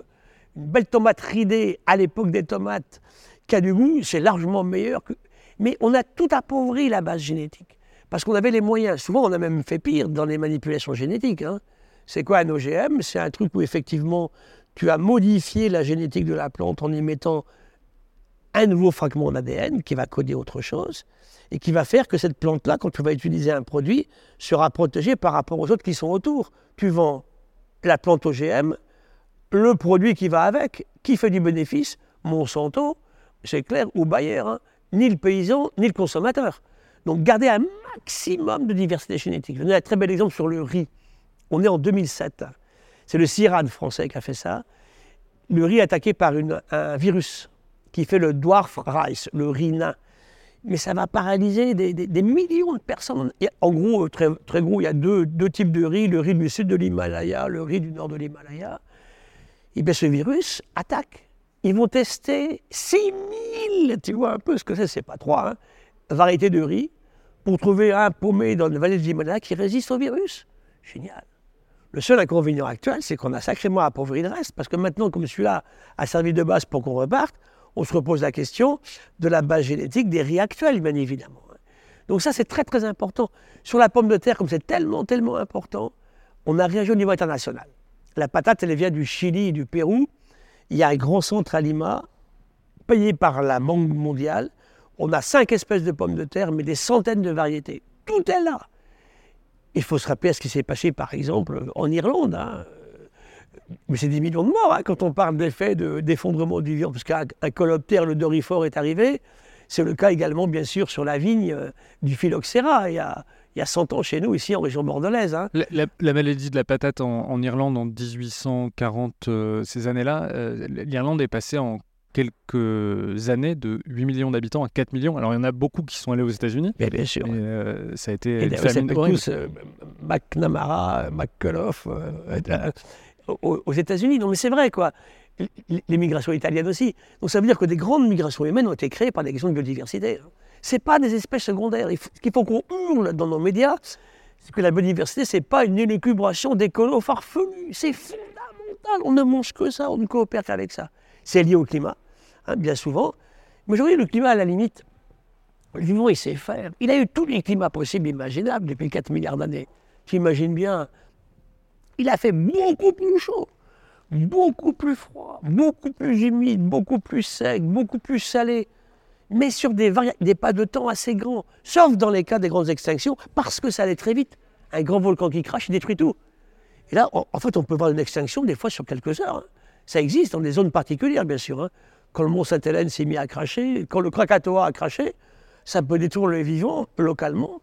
une belle tomate ridée à l'époque des tomates qui a du goût, c'est largement meilleur que. Mais on a tout appauvri la base génétique. Parce qu'on avait les moyens. Souvent, on a même fait pire dans les manipulations génétiques. Hein. C'est quoi un OGM C'est un truc où effectivement, tu as modifié la génétique de la plante en y mettant un nouveau fragment d'ADN qui va coder autre chose et qui va faire que cette plante-là, quand tu vas utiliser un produit, sera protégée par rapport aux autres qui sont autour. Tu vends la plante OGM, le produit qui va avec, qui fait du bénéfice? Monsanto, c'est clair, ou Bayer, hein. ni le paysan, ni le consommateur. Donc garder un maximum de diversité génétique. Je vais donner un très bel exemple sur le riz. On est en 2007. C'est le CIRAD français qui a fait ça. Le riz est attaqué par un virus qui fait le dwarf rice, le riz nain. Mais ça va paralyser des, millions de personnes. en gros, très, gros, il y a deux, types de riz, le riz du sud de l'Himalaya, le riz du nord de l'Himalaya. Et bien ce virus attaque. Ils vont tester 6000, tu vois un peu ce que c'est, c'est pas trois, hein, variétés de riz pour trouver un paumé dans la vallée de l'Himalaya qui résiste au virus. Génial. Le seul inconvénient actuel, c'est qu'on a sacrément appauvri le reste, parce que maintenant, comme celui-là a servi de base pour qu'on reparte, on se repose la question de la base génétique des riz actuels, bien évidemment. Donc ça, c'est très très important. Sur la pomme de terre, comme c'est tellement, tellement important, on a réagi au niveau international. La patate, elle vient du Chili du Pérou. Il y a un grand centre à Lima, payé par la Banque mondiale. On a cinq espèces de pommes de terre, mais des centaines de variétés. Tout est là. Il faut se rappeler ce qui s'est passé, par exemple, en Irlande. Hein. Mais c'est des millions de morts hein, quand on parle d'effet d'effondrement du vivant, parce qu'un coloptère, le dorifort, est arrivé. C'est le cas également, bien sûr, sur la vigne euh, du phylloxéra. Il y, a, il y a 100 ans chez nous, ici en région bordelaise. Hein. La, maladie de la patate en, Irlande en 1840, euh, ces années-là, euh, l'Irlande est passée en quelques années de 8 millions d'habitants à 4 millions. Alors il y en a beaucoup qui sont allés aux États-Unis. Bien, sûr. Euh, ça a été et une famine tous euh, McNamara, McCullough, euh, aux, États-Unis. Non mais c'est vrai quoi. Les migrations italiennes aussi. Donc ça veut dire que des grandes migrations humaines ont été créées par des questions de biodiversité. Hein. Ce n'est pas des espèces secondaires. ce qu'il faut qu'on hurle dans nos médias, c'est que la biodiversité, ce n'est pas une élucubration d'écolos farfelus. C'est fondamental. On ne mange que ça, on ne coopère qu'avec ça. C'est lié au climat. Hein, bien souvent. Mais aujourd'hui, le climat, à la limite, le vivant, il sait faire. Il a eu tous les climats possibles, imaginables, depuis 4 milliards d'années. Tu imagines bien, il a fait beaucoup plus chaud, beaucoup plus froid, beaucoup plus humide, beaucoup plus sec, beaucoup plus salé, mais sur des, des pas de temps assez grands, sauf dans les cas des grandes extinctions, parce que ça allait très vite. Un grand volcan qui crache, il détruit tout. Et là, en, fait, on peut voir une extinction des fois sur quelques heures. Hein. Ça existe dans des zones particulières, bien sûr. Hein quand le mont Sainte-Hélène s'est mis à cracher, quand le Krakatoa a craché, ça peut détruire le vivant localement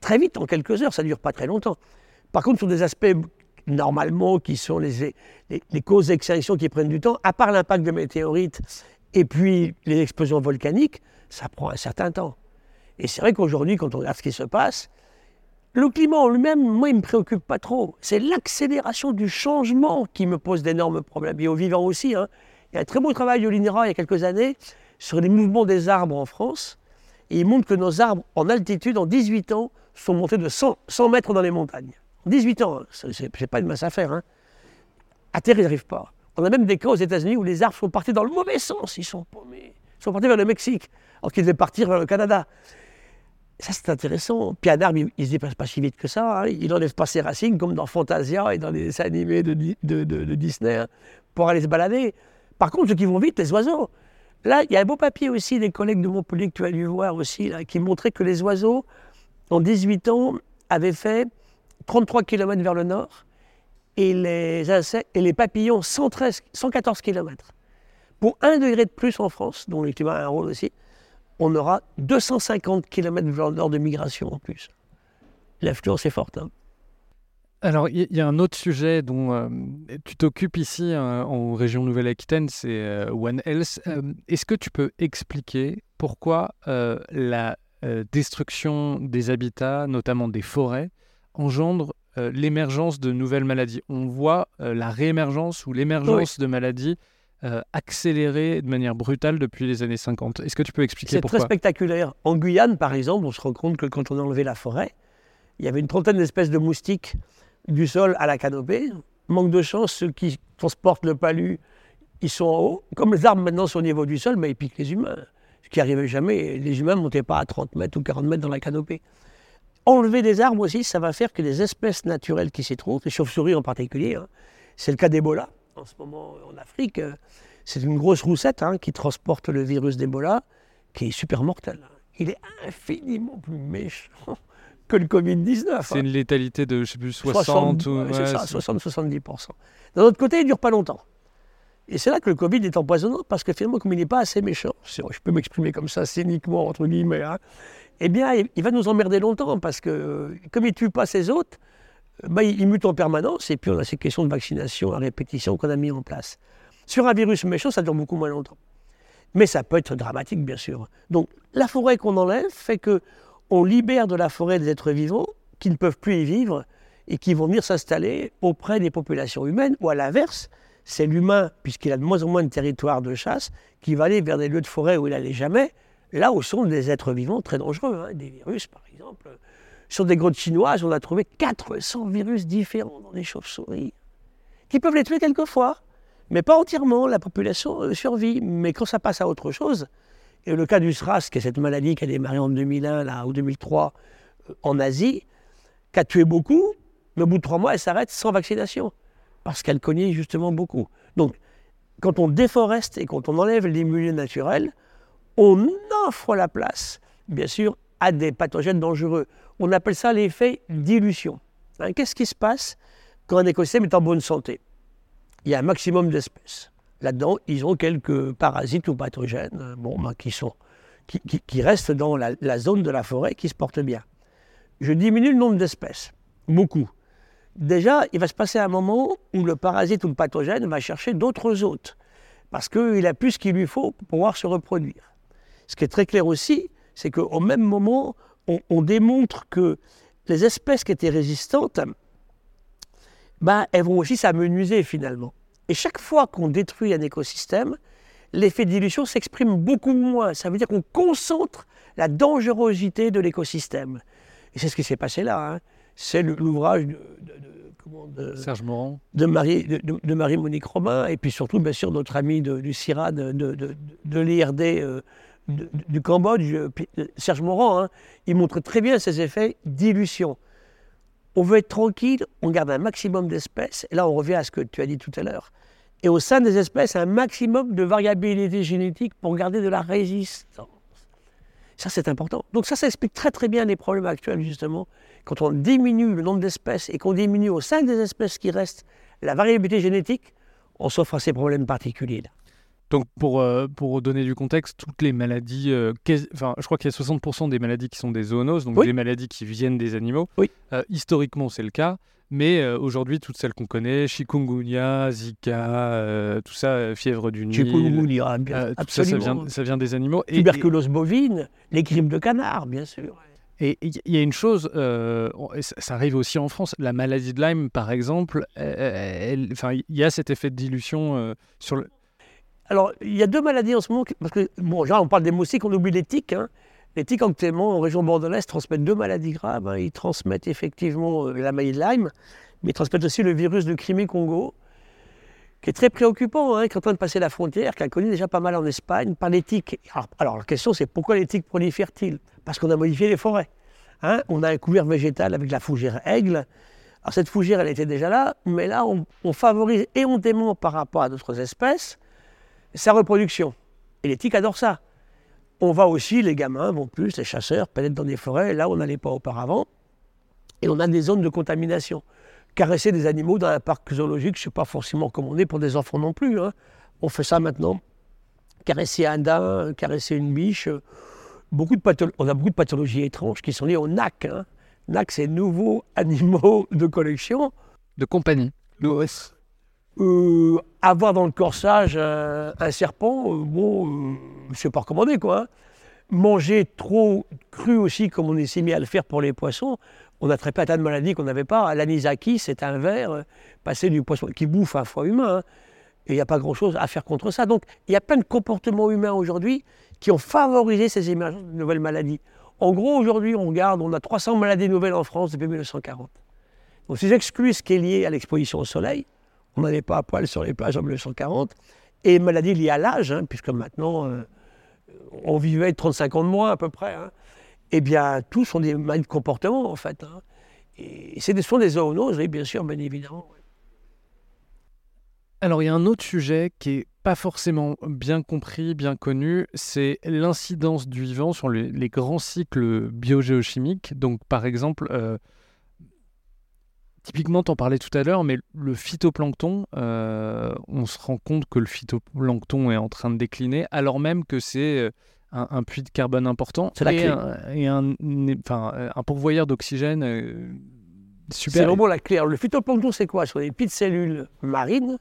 très vite, en quelques heures, ça ne dure pas très longtemps. Par contre, sur des aspects normalement qui sont les, les, causes d'extinction qui prennent du temps, à part l'impact de météorites et puis les explosions volcaniques, ça prend un certain temps. Et c'est vrai qu'aujourd'hui, quand on regarde ce qui se passe, le climat en lui-même, moi, il ne me préoccupe pas trop. C'est l'accélération du changement qui me pose d'énormes problèmes. Et aux vivants aussi. Hein. Il y a un très beau travail de l'INRA il y a quelques années sur les mouvements des arbres en France. Et il montre que nos arbres en altitude, en 18 ans, sont montés de 100, mètres dans les montagnes. 18 ans, hein. ce n'est pas une masse à faire. Hein. À terre, ils n'arrivent pas. On a même des cas aux États-Unis où les arbres sont partis dans le mauvais sens. Ils sont paumés. Ils sont partis vers le Mexique, alors qu'ils devaient partir vers le Canada. Ça, c'est intéressant. Puis un arbre, il ne se déplace pas si vite que ça. Hein. Il n'enlève pas ses racines, comme dans Fantasia et dans les dessins animés de, Disney, pour aller se balader. Par contre, ceux qui vont vite, les oiseaux. Là, il y a un beau papier aussi des collègues de Montpellier que tu as dû voir aussi, qui montrait que les oiseaux, en 18 ans, avaient fait 33 km vers le nord et les, insectes, et les papillons 113, 114 km. Pour un degré de plus en France, dont le climat a un rôle aussi, on aura 250 km vers le nord de migration en plus. L'influence est forte. Hein. Alors, il y, a un autre sujet dont euh, tu t'occupes ici euh, en région Nouvelle-Aquitaine, c'est euh, One Health. Est-ce que tu peux expliquer pourquoi la destruction des habitats, notamment des forêts, engendre l'émergence de nouvelles maladies? On voit la réémergence ou l'émergence de maladies accélérées de manière brutale depuis les années 50. Est-ce que tu peux expliquer pourquoi C'est très spectaculaire. En Guyane, par exemple, on se rend compte que quand on a enlevé la forêt, il y avait une trentaine d'espèces de moustiques du sol à la canopée. Manque de chance, ceux qui transportent le palu, ils sont en haut. Comme les arbres maintenant sont au niveau du sol, mais ils piquent les humains. Ce qui n'arrivait jamais. Les humains ne montaient pas à 30 mètres ou 40 mètres dans la canopée. Enlever des arbres aussi, ça va faire que les espèces naturelles qui s'y trouvent, les chauves-souris en particulier, hein, c'est le cas d'Ebola en ce moment en Afrique. Euh, c'est une grosse roussette hein, qui transporte le virus d'Ebola, qui est super mortel. Il est infiniment plus méchant que le Covid-19. C'est une létalité de, je sais plus, 60, 60-70%. D'un autre côté, il ne dure pas longtemps. Et c'est là que le Covid est empoisonnant, parce que finalement, comme il n'est pas assez méchant, je peux m'exprimer comme ça cyniquement, entre guillemets, hein, eh bien, il va nous emmerder longtemps, parce que comme il ne tue pas ses hôtes, bah, il mute en permanence, et puis on a ces questions de vaccination à répétition qu'on a mis en place. Sur un virus méchant, ça dure beaucoup moins longtemps. Mais ça peut être dramatique, bien sûr. Donc la forêt qu'on enlève fait que on libère de la forêt des êtres vivants qui ne peuvent plus y vivre et qui vont venir s'installer auprès des populations humaines, ou à l'inverse, c'est l'humain, puisqu'il a de moins en moins de territoire de chasse, qui va aller vers des lieux de forêt où il n'allait jamais, là où sont des êtres vivants très dangereux, hein, des virus par exemple. Sur des grottes chinoises, on a trouvé 400 virus différents dans des chauves-souris, qui peuvent les tuer quelquefois, mais pas entièrement, la population euh, survit. Mais quand ça passe à autre chose, et le cas du SRAS, qui est cette maladie qui a démarré en 2001 là, ou 2003 euh, en Asie, qui a tué beaucoup, mais au bout de trois mois, elle s'arrête sans vaccination, parce qu'elle cognait justement beaucoup. Donc, quand on déforeste et quand on enlève les milieux naturels, on offre la place, bien sûr, à des pathogènes dangereux. On appelle ça l'effet dilution. Hein, qu'est-ce qui se passe quand un écosystème est en bonne santé? Il y a un maximum d'espèces. Là-dedans, ils ont quelques parasites ou pathogènes euh, ben, qui, restent dans la, la zone de la forêt qui se portent bien. Je diminue le nombre d'espèces, beaucoup. Déjà, il va se passer un moment où le parasite ou le pathogène va chercher d'autres hôtes, parce qu'il a plus ce qu'il lui faut pour pouvoir se reproduire. Ce qui est très clair aussi, c'est qu'au même moment, on, démontre que les espèces qui étaient résistantes, ben, elles vont aussi s'amenuiser finalement. Et chaque fois qu'on détruit un écosystème, l'effet de dilution s'exprime beaucoup moins. Ça veut dire qu'on concentre la dangerosité de l'écosystème. Et c'est ce qui s'est passé là. Hein. C'est l'ouvrage de, de, Serge Morand. De Marie, de, Marie-Monique Romain, et puis surtout, bien sûr, notre ami du CIRAD, de, l'IRD euh, du Cambodge, euh, Serge Morand, hein, il montre très bien ces effets dilution. On veut être tranquille, on garde un maximum d'espèces, et là on revient à ce que tu as dit tout à l'heure. Et au sein des espèces, un maximum de variabilité génétique pour garder de la résistance. Ça, c'est important. Donc ça, ça explique très très bien les problèmes actuels, justement. Quand on diminue le nombre d'espèces et qu'on diminue au sein des espèces qui restent la variabilité génétique, on s'offre à ces problèmes particuliers-là. Donc, pour, euh, pour donner du contexte, toutes les maladies, euh, enfin, je crois qu'il y a 60% des maladies qui sont des zoonoses, donc des maladies qui viennent des animaux. Oui. Euh, historiquement, c'est le cas. Mais aujourd'hui, toutes celles qu'on connaît, chikungunya, Zika, tout ça, fièvre du Nil. Chikungunya, bien, tout ça, ça vient, ça vient, des animaux. Tuberculose bovine, les grippes de canard, bien sûr. Et il y a une chose, ça arrive aussi en France, la maladie de Lyme, par exemple, il y a cet effet de dilution sur le alors, il y a deux maladies en ce moment, parce que, bon, on parle des moustiques, on oublie les tiques. Hein. Les tiques, en région bordelaise, transmettent deux maladies graves. Hein. Ils transmettent effectivement euh, la maladie de Lyme, mais ils transmettent aussi le virus de Crimée-Congo, qui est très préoccupant, hein, qui est en train de passer la frontière, qui a connu déjà pas mal en Espagne, par les. Alors, la question, c'est pourquoi les tiques prolifèrent-ils? Parce qu'on a modifié les forêts. Hein. on a un couvert végétal avec la fougère aigle. Alors, cette fougère, elle était déjà là, mais là, on, on favorise éhontément par rapport à d'autres espèces sa reproduction. Et les tiques adorent ça. On va aussi, les gamins vont plus, les chasseurs, pénètrent dans des forêts, là où on n'allait pas auparavant. Et on a des zones de contamination. Caresser des animaux dans un parc zoologique, je ne sais pas forcément comment on est pour des enfants non plus. Hein. On fait ça maintenant. Caresser un daim, caresser une biche. Beaucoup de on a beaucoup de pathologies étranges qui sont liées au NAC. Hein. NAC, c'est Nouveaux Animaux de Collection. De compagnie. L'OS. Euh, avoir dans le corsage un, serpent, euh, bon, euh, c'est pas recommandé quoi. Manger trop cru aussi, comme on s'est mis à le faire pour les poissons, on a traité un tas de maladies qu'on n'avait pas. L'anisaki, c'est un ver passé du poisson qui bouffe un foie humain. Hein. et il n'y a pas grand-chose à faire contre ça. Donc il y a plein de comportements humains aujourd'hui qui ont favorisé ces émergences de nouvelles maladies. En gros, aujourd'hui, on regarde, on a 300 maladies nouvelles en France depuis 1940. Donc si j'exclus ce qui est lié à l'exposition au soleil, on n'allait pas à poil sur les plages en 1940. Et maladie liée à l'âge, hein, puisque maintenant, euh, on vivait 35 ans de moins à peu près. Hein. Eh bien, tous sont des maladies de en fait. Hein. Et des, sont des zoonoses, oui, bien sûr, bien évidemment. Alors, il y a un autre sujet qui est pas forcément bien compris, bien connu, c'est l'incidence du vivant sur les, grands cycles biogéochimiques. Donc, par exemple, euh, Typiquement, tu en parlais tout à l'heure, mais le phytoplancton, euh, on se rend compte que le phytoplancton est en train de décliner, alors même que c'est euh, un, puits de carbone important et, un, et un, enfin, un, pourvoyeur d'oxygène euh, C'est vraiment la clé. le phytoplancton, c'est quoi? Ce sont des petites cellules marines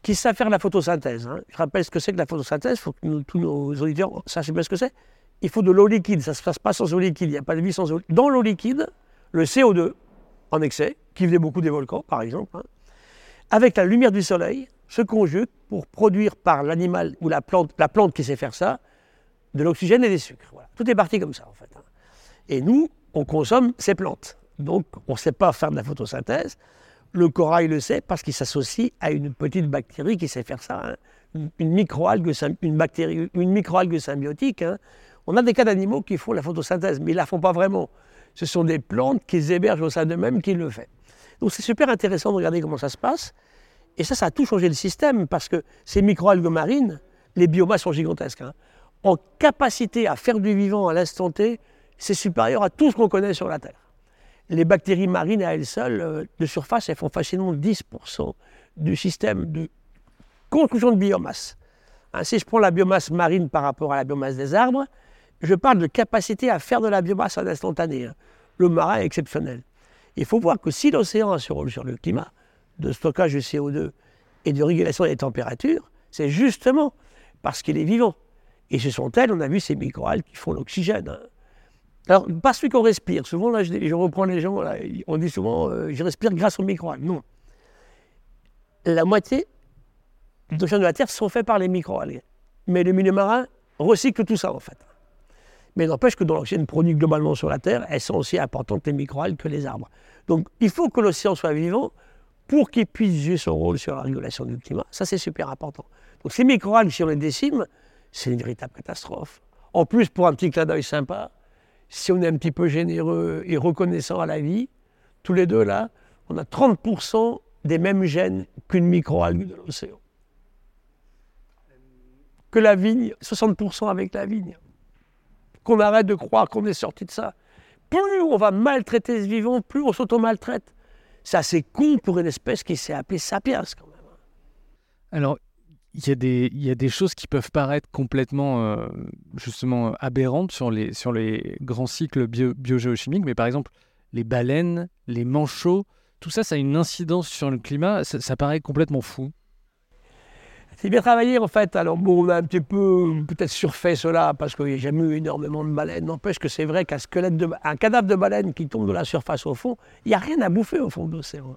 qui savent faire la photosynthèse. Hein. Je rappelle ce que c'est que la photosynthèse, il faut que tous nos auditeurs sachent bien ce que c'est. Il faut de l'eau liquide, ça ne se passe pas sans eau liquide, il n'y a pas de vie sans eau Dans l'eau liquide, le CO2 en excès, qui venait beaucoup des volcans par exemple, hein, avec la lumière du soleil, se conjugue pour produire par l'animal ou la plante, la plante qui sait faire ça, de l'oxygène et des sucres. Tout est parti comme ça en fait. Hein. Et nous, on consomme ces plantes. Donc on ne sait pas faire de la photosynthèse. Le corail le sait parce qu'il s'associe à une petite bactérie qui sait faire ça. Hein. Une, microalgue, une, microalgue symbiotique. On a des cas d'animaux qui font la photosynthèse, mais ils ne la font pas vraiment. Ce sont des plantes qui hébergent au sein d'eux-mêmes qui le font. Donc c'est super intéressant de regarder comment ça se passe. Et ça, ça a tout changé le système parce que ces microalgues marines, les biomasses sont gigantesques. Hein. En capacité à faire du vivant à l'instant T, c'est supérieur à tout ce qu'on connaît sur la Terre les bactéries marines à elles seules, euh, de surface, elles font facilement 10% du système de construction de biomasse. Hein, si je prends la biomasse marine par rapport à la biomasse des arbres, je parle de capacité à faire de la biomasse en instantané. Hein. Le marin est exceptionnel. Il faut voir que si l'océan a ce rôle sur le climat, de stockage de CO2 et de régulation des températures, c'est justement parce qu'il est vivant. Et ce sont elles, on a vu ces microalgues qui font l'oxygène. Hein. Alors, pas celui qu'on respire. Souvent, là, je, reprends les gens, on dit souvent, euh, je respire grâce aux microalgues. Non. La moitié des océans de la Terre sont faits par les microalgues. Mais le milieu marin recycle tout ça, en fait. Mais n'empêche que dans l'oxygène produit globalement sur la Terre, elles sont aussi importantes, les microalgues, que les arbres. Donc, il faut que l'océan soit vivant pour qu'il puisse jouer son rôle sur la régulation du climat. Ça, c'est super important. Donc, ces microalgues, si on les décime, c'est une véritable catastrophe. En plus, pour un petit clin d'œil sympa, si on est un petit peu généreux et reconnaissant à la vie, tous les deux là, on a 30% des mêmes gènes qu'une microalgue de l'océan. Que la vigne, 60% avec la vigne. Qu'on arrête de croire qu'on est sorti de ça. Plus on va maltraiter ce vivant, plus on s'auto-maltraite. C'est con pour une espèce qui s'est appelée sapiens quand même. Alors, il y, a des, y a des choses qui peuvent paraître complètement euh, justement aberrantes sur les, sur les grands cycles biogéochimiques, mais par exemple les baleines, les manchots, tout ça, ça a une incidence sur le climat, ça, paraît complètement fou. C'est bien travaillé en fait. Alors bon, on a un petit peu peut-être surfait cela parce qu'il n'y a jamais eu énormément de baleines. N'empêche que c'est vrai qu'un squelette cadavre de baleine qui tombe de la surface au fond, il n'y a rien à bouffer au fond de l'océan.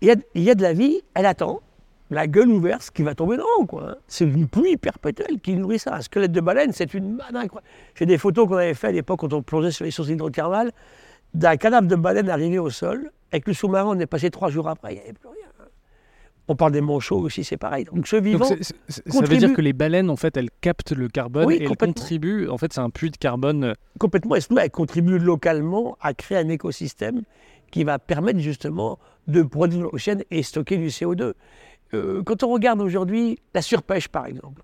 Il y, a, de la vie, elle attend, la gueule ouverte, qui va tomber dedans, quoi. Hein. C'est une pluie perpétuelle qui nourrit ça. Un squelette de baleine, c'est une manne. J'ai des photos qu'on avait fait à l'époque quand on plongeait sur les sources hydrothermales d'un cadavre de baleine arrivé au sol. Avec le sous-marin, on est passé trois jours après, il n'y avait plus rien. On parle des manchots aussi, c'est pareil. Donc ce vivant. ça veut dire que les baleines, en fait, elles captent le carbone et elles contribuent. En fait, c'est un puits de carbone. Euh, complètement. Et surtout, elles contribuent localement à créer un écosystème qui va permettre justement de produire de l'oxygène et stocker du CO2. Euh, quand on regarde aujourd'hui la surpêche, par exemple,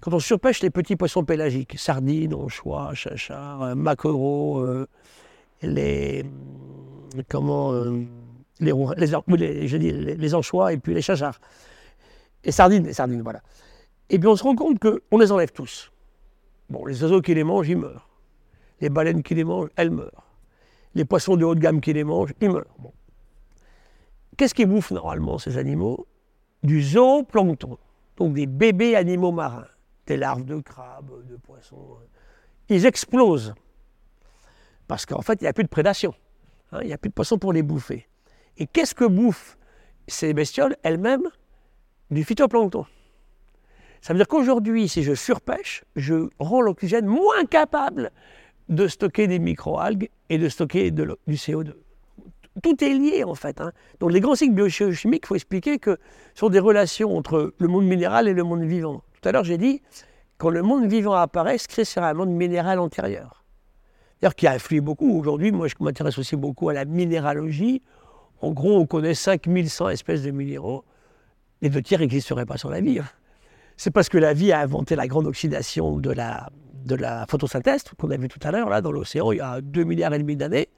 quand on surpêche les petits poissons pélagiques, sardines, anchois, chachards, euh, maquereaux, euh, les, comment, les, anchois et puis les chachards, les sardines, les sardines, voilà. Et bien on se rend compte qu'on les enlève tous. Bon, les oiseaux qui les mangent, ils meurent. Les baleines qui les mangent, elles meurent. Les poissons de haut de gamme qui les mangent, ils meurent. Qu'est-ce qu'ils bouffent normalement, ces animaux? Du zooplancton, donc des bébés animaux marins, des larves de crabes, de poissons. Ils explosent. Parce qu'en fait, il n'y a plus de prédation. Hein, il n'y a plus de poissons pour les bouffer. Et qu'est-ce que bouffent ces bestioles elles-mêmes? Du phytoplancton. Ça veut dire qu'aujourd'hui, si je surpêche, je rends l'oxygène moins capable de stocker des microalgues et de stocker du CO2 tout est lié en fait. Hein. Donc les grands cycles biochimiques, il faut expliquer que ce sont des relations entre le monde minéral et le monde vivant. Tout à l'heure, j'ai dit, quand le monde vivant apparaît, se crée sur un monde minéral antérieur. D'ailleurs, qui a influé beaucoup. Aujourd'hui, moi, je m'intéresse aussi beaucoup à la minéralogie. En gros, on connaît 5100 espèces de minéraux. Les deux tiers n'existeraient pas sans la vie. Hein. C'est parce que la vie a inventé la grande oxydation de la, photosynthèse, qu'on a vu tout à l'heure, dans l'océan, il y a 2 milliards et demi d'années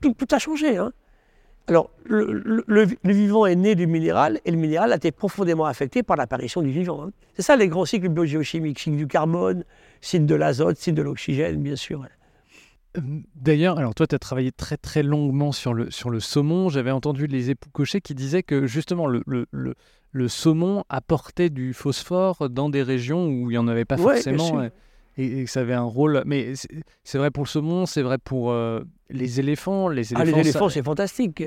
tout, a changé. Hein. Alors, le, vivant est né du minéral et le minéral a été profondément affecté par l'apparition du vivant. Hein. C'est ça les grands cycles biogéochimiques cycle du carbone, cycle de l'azote, cycle de l'oxygène, bien sûr. D'ailleurs, alors toi, tu as travaillé très très longuement sur le, sur le saumon. J'avais entendu les époux cochers qui disaient que justement le, le, le, le saumon apportait du phosphore dans des régions où il n'y en avait pas forcément. Et, que ça avait un rôle. Mais c'est vrai pour le saumon, c'est vrai pour euh, les éléphants. Les éléphants, ah, les éléphants c'est fantastique.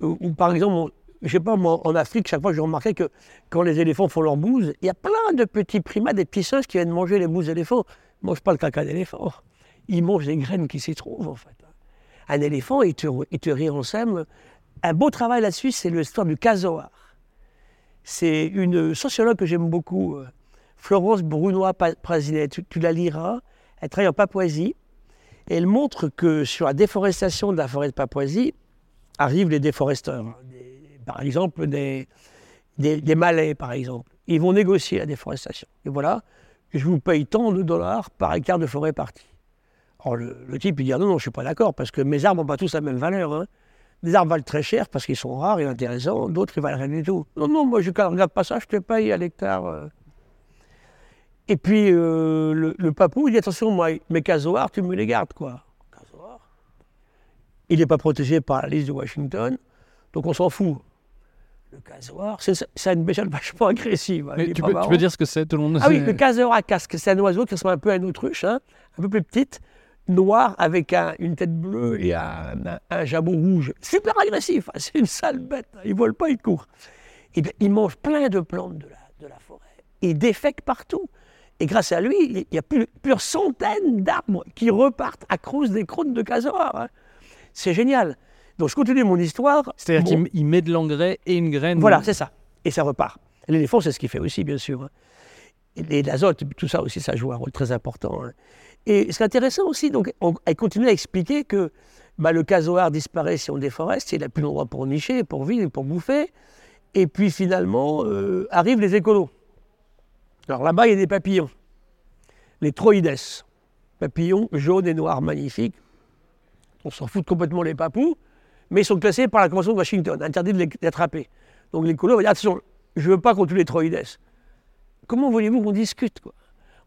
Ou, par exemple, je sais pas, moi, en Afrique, chaque fois, j'ai remarqué que quand les éléphants font leur bouse, il y a plein de petits primates, des petits singes qui viennent manger les bouses d'éléphants. Ils ne mangent pas le caca d'éléphant. Ils mangent les graines qui s'y trouvent, en fait. Un éléphant, il te, il te Un beau travail là-dessus, c'est l'histoire du casoar. C'est une sociologue que j'aime beaucoup, euh, Florence Brunois-Prasinet. Tu, la liras. Elle travaille en Papouasie. Et elle montre que sur la déforestation de la forêt de Papouasie arrivent les déforesteurs. Hein, par exemple, des, des, Malais, par exemple. Ils vont négocier la déforestation. Et voilà, je vous paye tant de dollars par hectare de forêt partie. Alors le, type, il dit ah non, non, je ne suis pas d'accord, parce que mes arbres n'ont pas tous la même valeur. Hein. Des arbres valent très cher parce qu'ils sont rares et intéressants, d'autres, ils valent rien du tout. Non, non, moi, je ne regarde pas ça, je te paye à l'hectare. Euh. Et puis, euh, le, papou, il dit attention, moi, mes casoars, tu me les gardes, quoi. Il n'est pas protégé par la liste de Washington, donc on s'en fout. Le casoar, c'est une bestiole vachement agressive. Hein, tu, peux, tu, peux, dire ce que c'est, tout le monde Ah oui, le casoar à casque, c'est un oiseau qui ressemble un peu à une autruche, hein, un peu plus petite, noir avec une tête bleue et un, jabot rouge. Super agressif, hein, c'est une sale bête. Hein, il ne vole pas, il court. Et il mange plein de plantes de la, de la forêt. Il défecte partout. Et grâce à lui, il y a plusieurs centaines d'arbres qui repartent à cause des croûtes de casoar. Hein. C'est génial. Donc je continue mon histoire. C'est-à-dire qu'il met de l'engrais et une graine. Voilà, c'est ça. Et ça repart. L'éléphant, c'est ce qu'il fait aussi, bien sûr. Et l'azote, tout ça aussi, ça joue un rôle très important. Et ce qui est intéressant aussi, donc, elle continue à expliquer que bah, le casoar disparaît si on déforeste, il n'a plus d'endroit pour nicher, pour vivre, pour bouffer. Et puis finalement, euh, arrivent les écolos. Alors là-bas, il y a des papillons. Les troïdes, papillons jaunes et noirs magnifiques. On s'en fout complètement les papous, mais ils sont classés par la Convention de Washington, interdit de les attraper. Donc l'écolo va dire attention, je ne veux pas qu'on tue les troïdes. Comment voulez-vous qu'on discute quoi?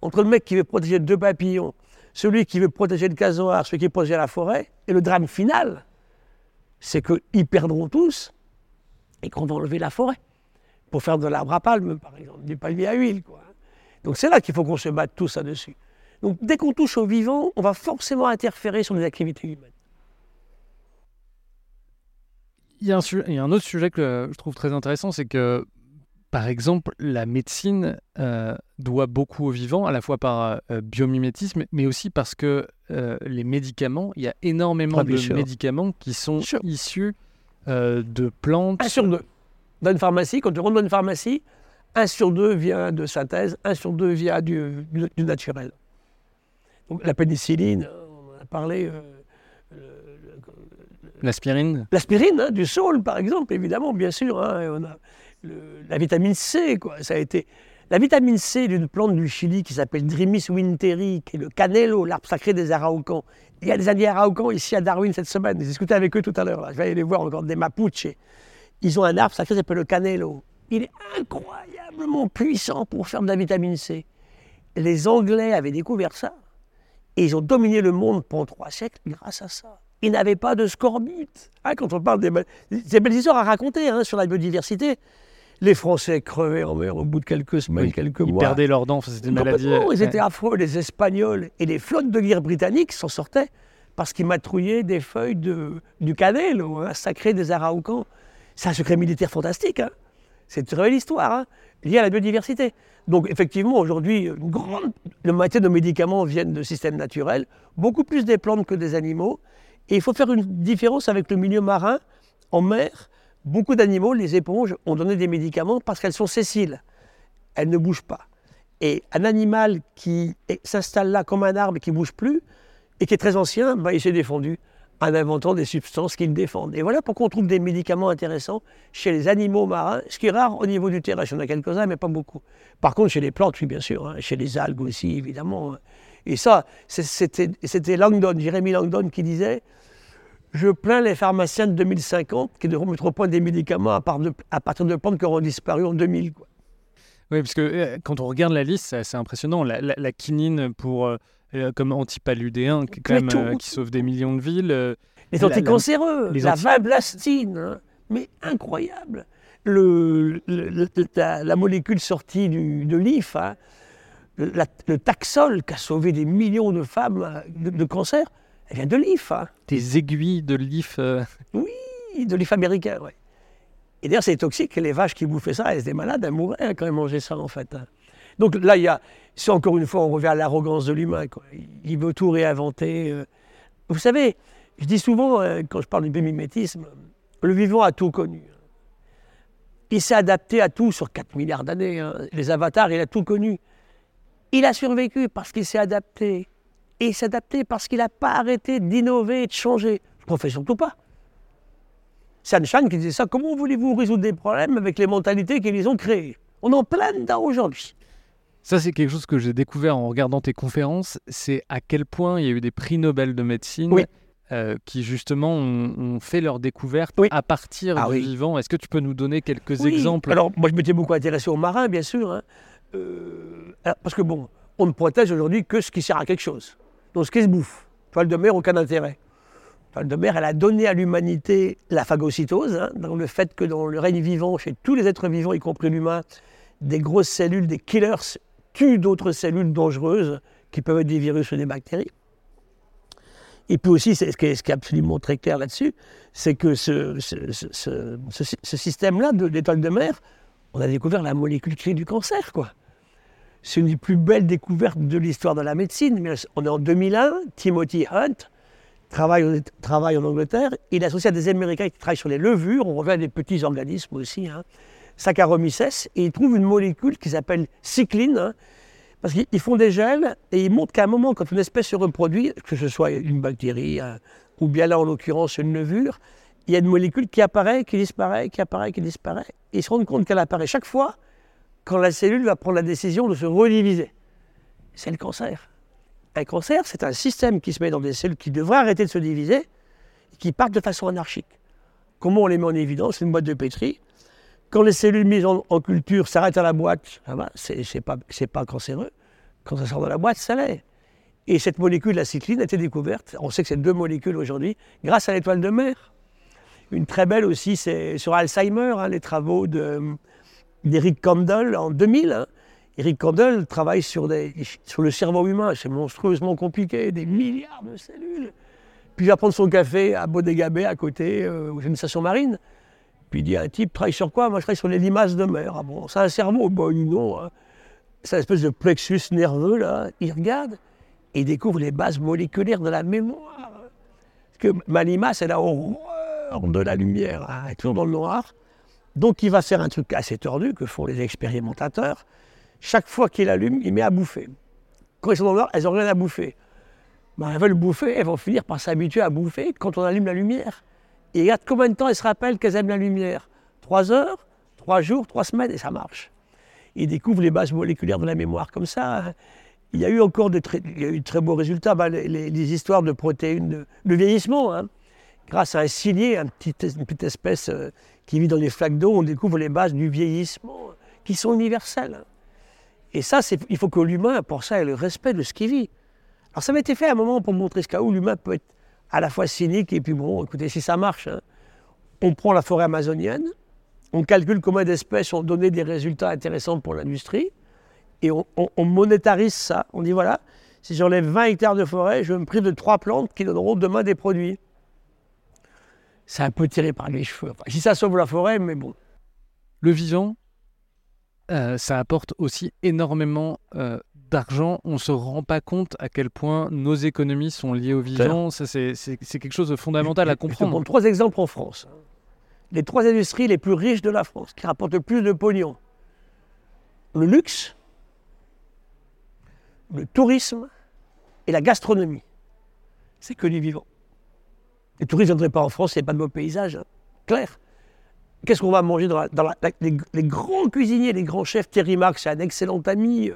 Entre le mec qui veut protéger deux papillons celui qui veut protéger le casoar, celui qui veut protéger la forêt. Et le drame final, c'est qu'ils perdront tous et qu'on va enlever la forêt pour faire de l'arbre à palme, par exemple, du palmier à huile. Quoi. Donc c'est là qu'il faut qu'on se batte tous là-dessus. Donc dès qu'on touche au vivant, on va forcément interférer sur les activités humaines. Il y a un autre sujet que je trouve très intéressant, c'est que par exemple, la médecine euh, doit beaucoup au vivant, à la fois par euh, biomimétisme, mais aussi parce que euh, les médicaments, il y a énormément ah, de médicaments qui sont issus de plantes. Un sur deux. Dans une pharmacie, quand tu rentres dans une pharmacie, un sur deux vient de synthèse, un sur deux vient du, naturel. Donc la pénicilline, on a parlé. L'aspirine L'aspirine, hein, du saule par exemple, évidemment, bien sûr. Hein, on a, la vitamine C, quoi. Ça a été la vitamine C d'une plante du Chili qui s'appelle Drimis winteri, qui est le canelo, l'arbre sacré des Araucans. Il y a des Indiens Araucans ici à Darwin cette semaine. J'ai discuté avec eux tout à l'heure. Je vais aller les voir encore des Mapuches. Ils ont un arbre sacré qui s'appelle le canelo. Il est incroyablement puissant pour faire de la vitamine C. Les Anglais avaient découvert ça. Et ils ont dominé le monde pendant trois siècles grâce à ça. Ils n'avaient pas de scorbut. Ah, quand on parle des... Belles histoires à raconter hein, sur la biodiversité les Français crevaient en mer au bout de quelques semaines, quelques mois. Ils perdaient leurs dents, c'était une maladie. Ils étaient affreux, les Espagnols et les flottes de guerre britanniques s'en sortaient parce qu'ils matrouillaient des feuilles de, du cannelle, un sacré des Araucans. C'est un secret militaire fantastique. Hein. c'est une très belle histoire, hein, liée à la biodiversité. Donc effectivement, aujourd'hui, une grande, la moitié de nos médicaments viennent de systèmes naturels, beaucoup plus des plantes que des animaux. Et il faut faire une différence avec le milieu marin. En mer, Beaucoup d'animaux, les éponges, ont donné des médicaments parce qu'elles sont sessiles. Elles ne bougent pas. Et un animal qui s'installe là comme un arbre et qui ne bouge plus, et qui est très ancien, ben, il s'est défendu en inventant des substances qui le défendent. Et voilà pourquoi on trouve des médicaments intéressants chez les animaux marins, ce qui est rare au niveau du terrestre. Il y en a quelques-uns, mais pas beaucoup. Par contre, chez les plantes, oui, bien sûr. Hein. chez les algues aussi, évidemment. Et ça, c'était Langdon, Jérémy Langdon, qui disait je plains les pharmaciens de 2050 qui devront mettre au point des médicaments à, partir de plantes qui auront disparu en 2000. Oui, parce que euh, quand on regarde la liste, c'est assez impressionnant. La, quinine pour euh, euh, comme antipaludéens, qui, quand Mais même, tout. euh, qui sauvent des millions de villes. Les La- la- anticancéreux, les la anti- vinblastine, hein. mais incroyable. Le, le- le- la, la molécule sortie du- de l'IF, hein, le, Taxol qui a sauvé des millions de femmes de, de cancer, elle vient de l'IF, hein. des aiguilles de l'IF. euh, de l'IF américain. Ouais. Et d'ailleurs, c'est toxique, les vaches qui bouffaient ça, elles étaient malades, elles mouraient hein, quand elles mangeaient ça, en fait. hein. Donc là, il y a, c'est encore une fois, on revient à l'arrogance de l'humain. Il veut tout réinventer. euh. Vous savez, je dis souvent, euh, quand je parle du bémimétisme, le vivant a tout connu. Il s'est adapté à tout sur 4 milliards d'années. hein. Les avatars, il a tout connu. Il a survécu parce qu'il s'est adapté. Et adapté parce qu'il n'a pas arrêté d'innover et de changer. Je n'en fais surtout pas. C'est Einstein qui disait ça. Comment voulez-vous résoudre des problèmes avec les mentalités qui les ont créées? On en plein dedans aujourd'hui. Ça, c'est quelque chose que j'ai découvert en regardant tes conférences. C'est à quel point il y a eu des prix Nobel de médecine Oui. euh, qui, justement, ont, ont fait leur découverte Oui. à partir Ah du oui. vivant. Est-ce que tu peux nous donner quelques exemples? Alors, moi, je m'étais beaucoup intéressé aux marins, bien sûr. hein. Euh, alors, parce que, bon, on ne protège aujourd'hui que ce qui sert à quelque chose. Donc, ce qui se bouffe. Toile de mer, aucun intérêt. Toile de mer, elle a donné à l'humanité la phagocytose, hein, dans le fait que dans le règne vivant, chez tous les êtres vivants, y compris l'humain, des grosses cellules, des killers, tuent d'autres cellules dangereuses, qui peuvent être des virus ou des bactéries. Et puis aussi, ce qui est, absolument très clair là-dessus, c'est que ce, système-là de l'étoile de mer, on a découvert la molécule clé du cancer, quoi. C'est une des plus belles découvertes de l'histoire de la médecine. On est en 2001, Timothy Hunt travaille, en Angleterre. Il est associé à des Américains qui travaillent sur les levures. On revient à des petits organismes aussi, hein. Saccharomyces, et il trouve une molécule qui s'appelle cycline, hein, parce qu'ils ils font des gels et ils montrent qu'à un moment, quand une espèce se reproduit, que ce soit une bactérie ou bien là en l'occurrence une levure, il y a une molécule qui apparaît, qui disparaît, qui apparaît, qui disparaît. Et ils se rendent compte qu'elle apparaît chaque fois quand la cellule va prendre la décision de se rediviser. C'est le cancer. Un cancer, c'est un système qui se met dans des cellules qui devraient arrêter de se diviser et qui partent de façon anarchique. Comment on les met en évidence C'est une boîte de pétri? Quand les cellules mises en, culture s'arrêtent à la boîte, c'est pas cancéreux. Quand ça sort de la boîte, ça l'est. Et cette molécule, la cycline, a été découverte. On sait que c'est deux molécules aujourd'hui, grâce à l'étoile de mer. Une très belle aussi, c'est sur Alzheimer, hein, les travaux de, d'Eric Kandel en 2000. hein. Eric Kandel travaille sur, le cerveau humain. C'est monstrueusement compliqué, des milliards de cellules. Puis il va prendre son café à Bodega Bay, à côté, euh, où c'est une station marine. Puis il dit un type, travaille sur quoi? Moi, je travaille sur les limaces de mer. Ah bon, c'est un cerveau Bon, non. hein. C'est une espèce de plexus nerveux, là. Il regarde et il découvre les bases moléculaires de la mémoire. Parce que ma limace, elle a horreur de la lumière. hein. Elle est toujours dans le noir. Donc il va faire un truc assez tordu que font les expérimentateurs. Chaque fois qu'il allume, il met à bouffer. Quand ils sont dans noir, elles n'ont rien à bouffer. Ben, elles veulent bouffer, elles vont finir par s'habituer à bouffer quand on allume la lumière. Et regarde combien de temps elles se rappellent qu'elles aiment la lumière? Trois heures, trois jours, trois semaines, et ça marche. Ils découvrent les bases moléculaires de la mémoire comme ça. Il y a eu encore de très, beaux résultats. Ben, les, histoires de protéines, de, de vieillissement. hein. Grâce à un cilié, une petite espèce euh, qui vit dans les flaques d'eau, on découvre les bases du vieillissement euh, qui sont universelles. Et ça, il faut que l'humain, pour ça, ait le respect de ce qu'il vit. Alors ça m'a été fait à un moment pour montrer ce cas où l'humain peut être à la fois cynique et puis bon, écoutez, si ça marche, hein, on prend la forêt amazonienne, on calcule combien d'espèces ont donné des résultats intéressants pour l'industrie, et on, on- on monétarise ça. On dit voilà, si j'enlève 20 hectares de forêt, je me prive de trois plantes qui donneront demain des produits. C'est un peu tiré par les cheveux. Enfin, si ça sauve la forêt, mais bon. Le vivant, euh, ça apporte aussi énormément euh, d'argent. On ne se rend pas compte à quel point nos économies sont liées au vivant. Ça, c'est c'est- c'est quelque chose de fondamental à Je te comprendre. prends trois exemples en France. Les trois industries les plus riches de la France, qui rapportent le plus de pognon. Le luxe, le tourisme et la gastronomie. C'est que du vivant. Les touristes ne viendraient pas en France, il n'y a pas de beaux paysages. hein. Clair. Qu'est-ce qu'on va manger dans, la- les, grands cuisiniers, les grands chefs Thierry Marx, c'est un excellent ami, euh,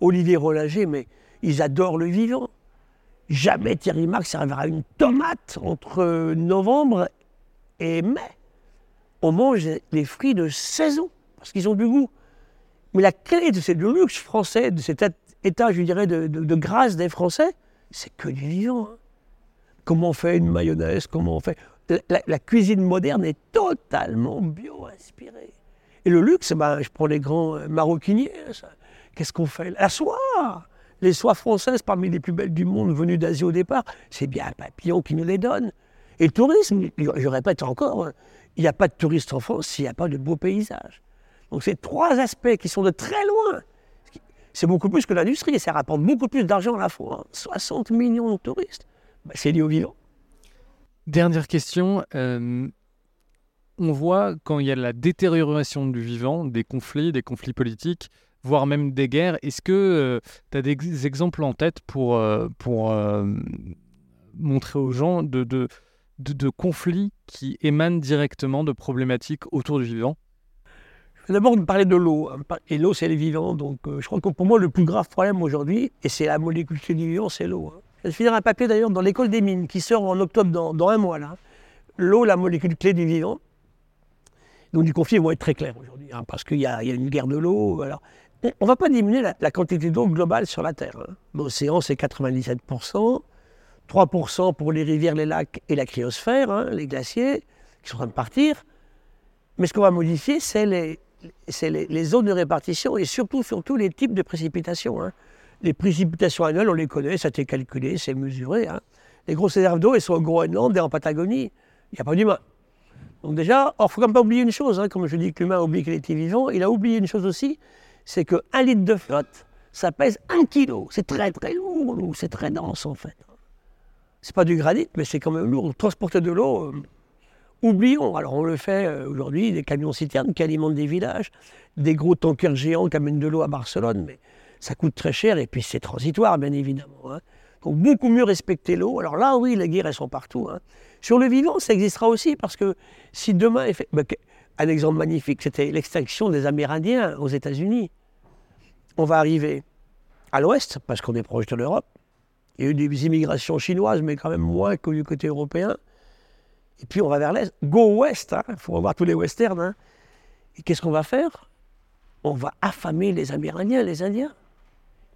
Olivier Rollinger, mais ils adorent le vivant. Jamais Thierry Marx servira une tomate entre euh, novembre et mai. On mange les fruits de saison parce qu'ils ont du goût. Mais la clé de ce luxe français, de cet état, je dirais, de grâce des Français, c'est que du vivant. hein. Comment on fait une mayonnaise Comment fait la, cuisine moderne est totalement bio-inspirée. Et le luxe, ben, je prends les grands euh, maroquiniers. Qu'est-ce qu'on fait? La soie Les soies françaises, parmi les plus belles du monde, venues d'Asie au départ, c'est bien un papillon qui nous les donne. Et le tourisme, je répète encore, hein, il n'y a pas de touristes en France s'il n'y a pas de beaux paysages. Donc c'est trois aspects qui sont de très loin. C'est beaucoup plus que l'industrie, et ça rapporte beaucoup plus d'argent à la fois. hein. 60 millions de touristes. Ben, c'est lié au vivant. Dernière question. euh, on voit quand il y a la détérioration du vivant, des conflits, des conflits politiques, voire même des guerres. Est-ce que tu as des exemples en tête pour, euh, pour euh, montrer aux gens de, de, de- de conflits qui émanent directement de problématiques autour du vivant? Je vais d'abord parler de l'eau. hein. Et l'eau, c'est le vivant. Donc, euh, je crois que pour moi, le plus grave problème aujourd'hui, et c'est la molécule du vivant, c'est l'eau. Hein. Je vais finir un papier d'ailleurs dans l'école des mines qui sort en octobre dans, un mois. là. L'eau, la molécule clé du vivant. Donc, du conflit vont être très clairs aujourd'hui, hein, parce qu'il y, a une guerre de l'eau. On ne va pas diminuer la, quantité d'eau globale sur la Terre. hein. L'océan, c'est 97%. 3% pour les rivières, les lacs et la cryosphère, hein, les glaciers, qui sont en train de partir. Mais ce qu'on va modifier, c'est les, les, zones de répartition et surtout, surtout les types de précipitations. Les précipitations annuelles, on les connaît, ça a été calculé, c'est mesuré. hein. Les grosses réserves d'eau, elles sont au Groenland et en Patagonie. Il n'y a pas d'humain. Donc déjà, il ne faut quand même pas oublier une chose, hein, comme je dis que l'humain oublie qu'il était vivant, il a oublié une chose aussi, c'est qu'un litre de flotte, ça pèse un kilo. C'est très très lourd, c'est très dense en fait. C'est pas du granit, mais c'est quand même lourd. Transporter de l'eau, euh, oublions. Alors on le fait euh, aujourd'hui, des camions citernes qui alimentent des villages, des gros tankers géants qui amènent de l'eau à Barcelone, mais ça coûte très cher et puis c'est transitoire, bien évidemment. hein. Donc beaucoup mieux respecter l'eau. Alors là, oui, les guerres, elles sont partout. hein. Sur le vivant, ça existera aussi parce que si demain, ben, un exemple magnifique, c'était l'extinction des Amérindiens aux États-Unis. On va arriver à l'ouest, parce qu'on est proche de l'Europe. Il y a eu des immigrations chinoises, mais quand même moins que du côté européen. Et puis on va vers l'est. Go ouest, il faut revoir tous les westerns. hein. Et qu'est-ce qu'on va faire? On va affamer les Amérindiens, les Indiens,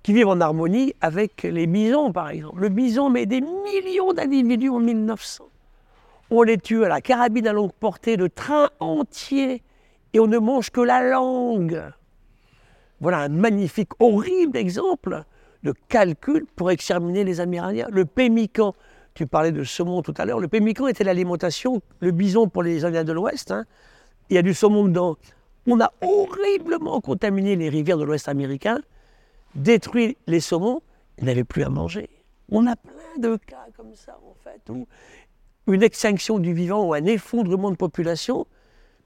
qui vivent en harmonie avec les bisons, par exemple. Le bison met des millions d'individus en 1900. On les tue à la carabine à longue portée, de train entier, et on ne mange que la langue. Voilà un magnifique, horrible exemple de calcul pour exterminer les Amérindiens. Le pémican, tu parlais de saumon tout à l'heure, le pémican était l'alimentation, le bison pour les Indiens de l'Ouest. hein. Il y a du saumon dedans. On a horriblement contaminé les rivières de l'Ouest américain, détruit les saumons, ils n'avaient plus à manger. On a plein de cas comme ça, en fait, où une extinction du vivant ou un effondrement de population,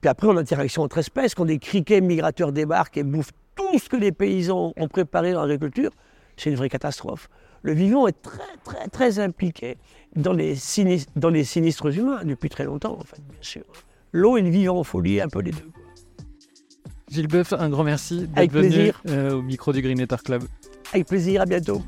puis après, en interaction entre espèces, quand des criquets migrateurs débarquent et bouffent tout ce que les paysans ont préparé dans l'agriculture, c'est une vraie catastrophe. Le vivant est très, très, très impliqué dans les, sinistres, dans les sinistres humains depuis très longtemps, en fait, bien sûr. L'eau et le vivant, faut lier un peu les deux. Gilles Boeuf, un grand merci d'être venu euh, au micro du Green Club. Avec plaisir, à bientôt.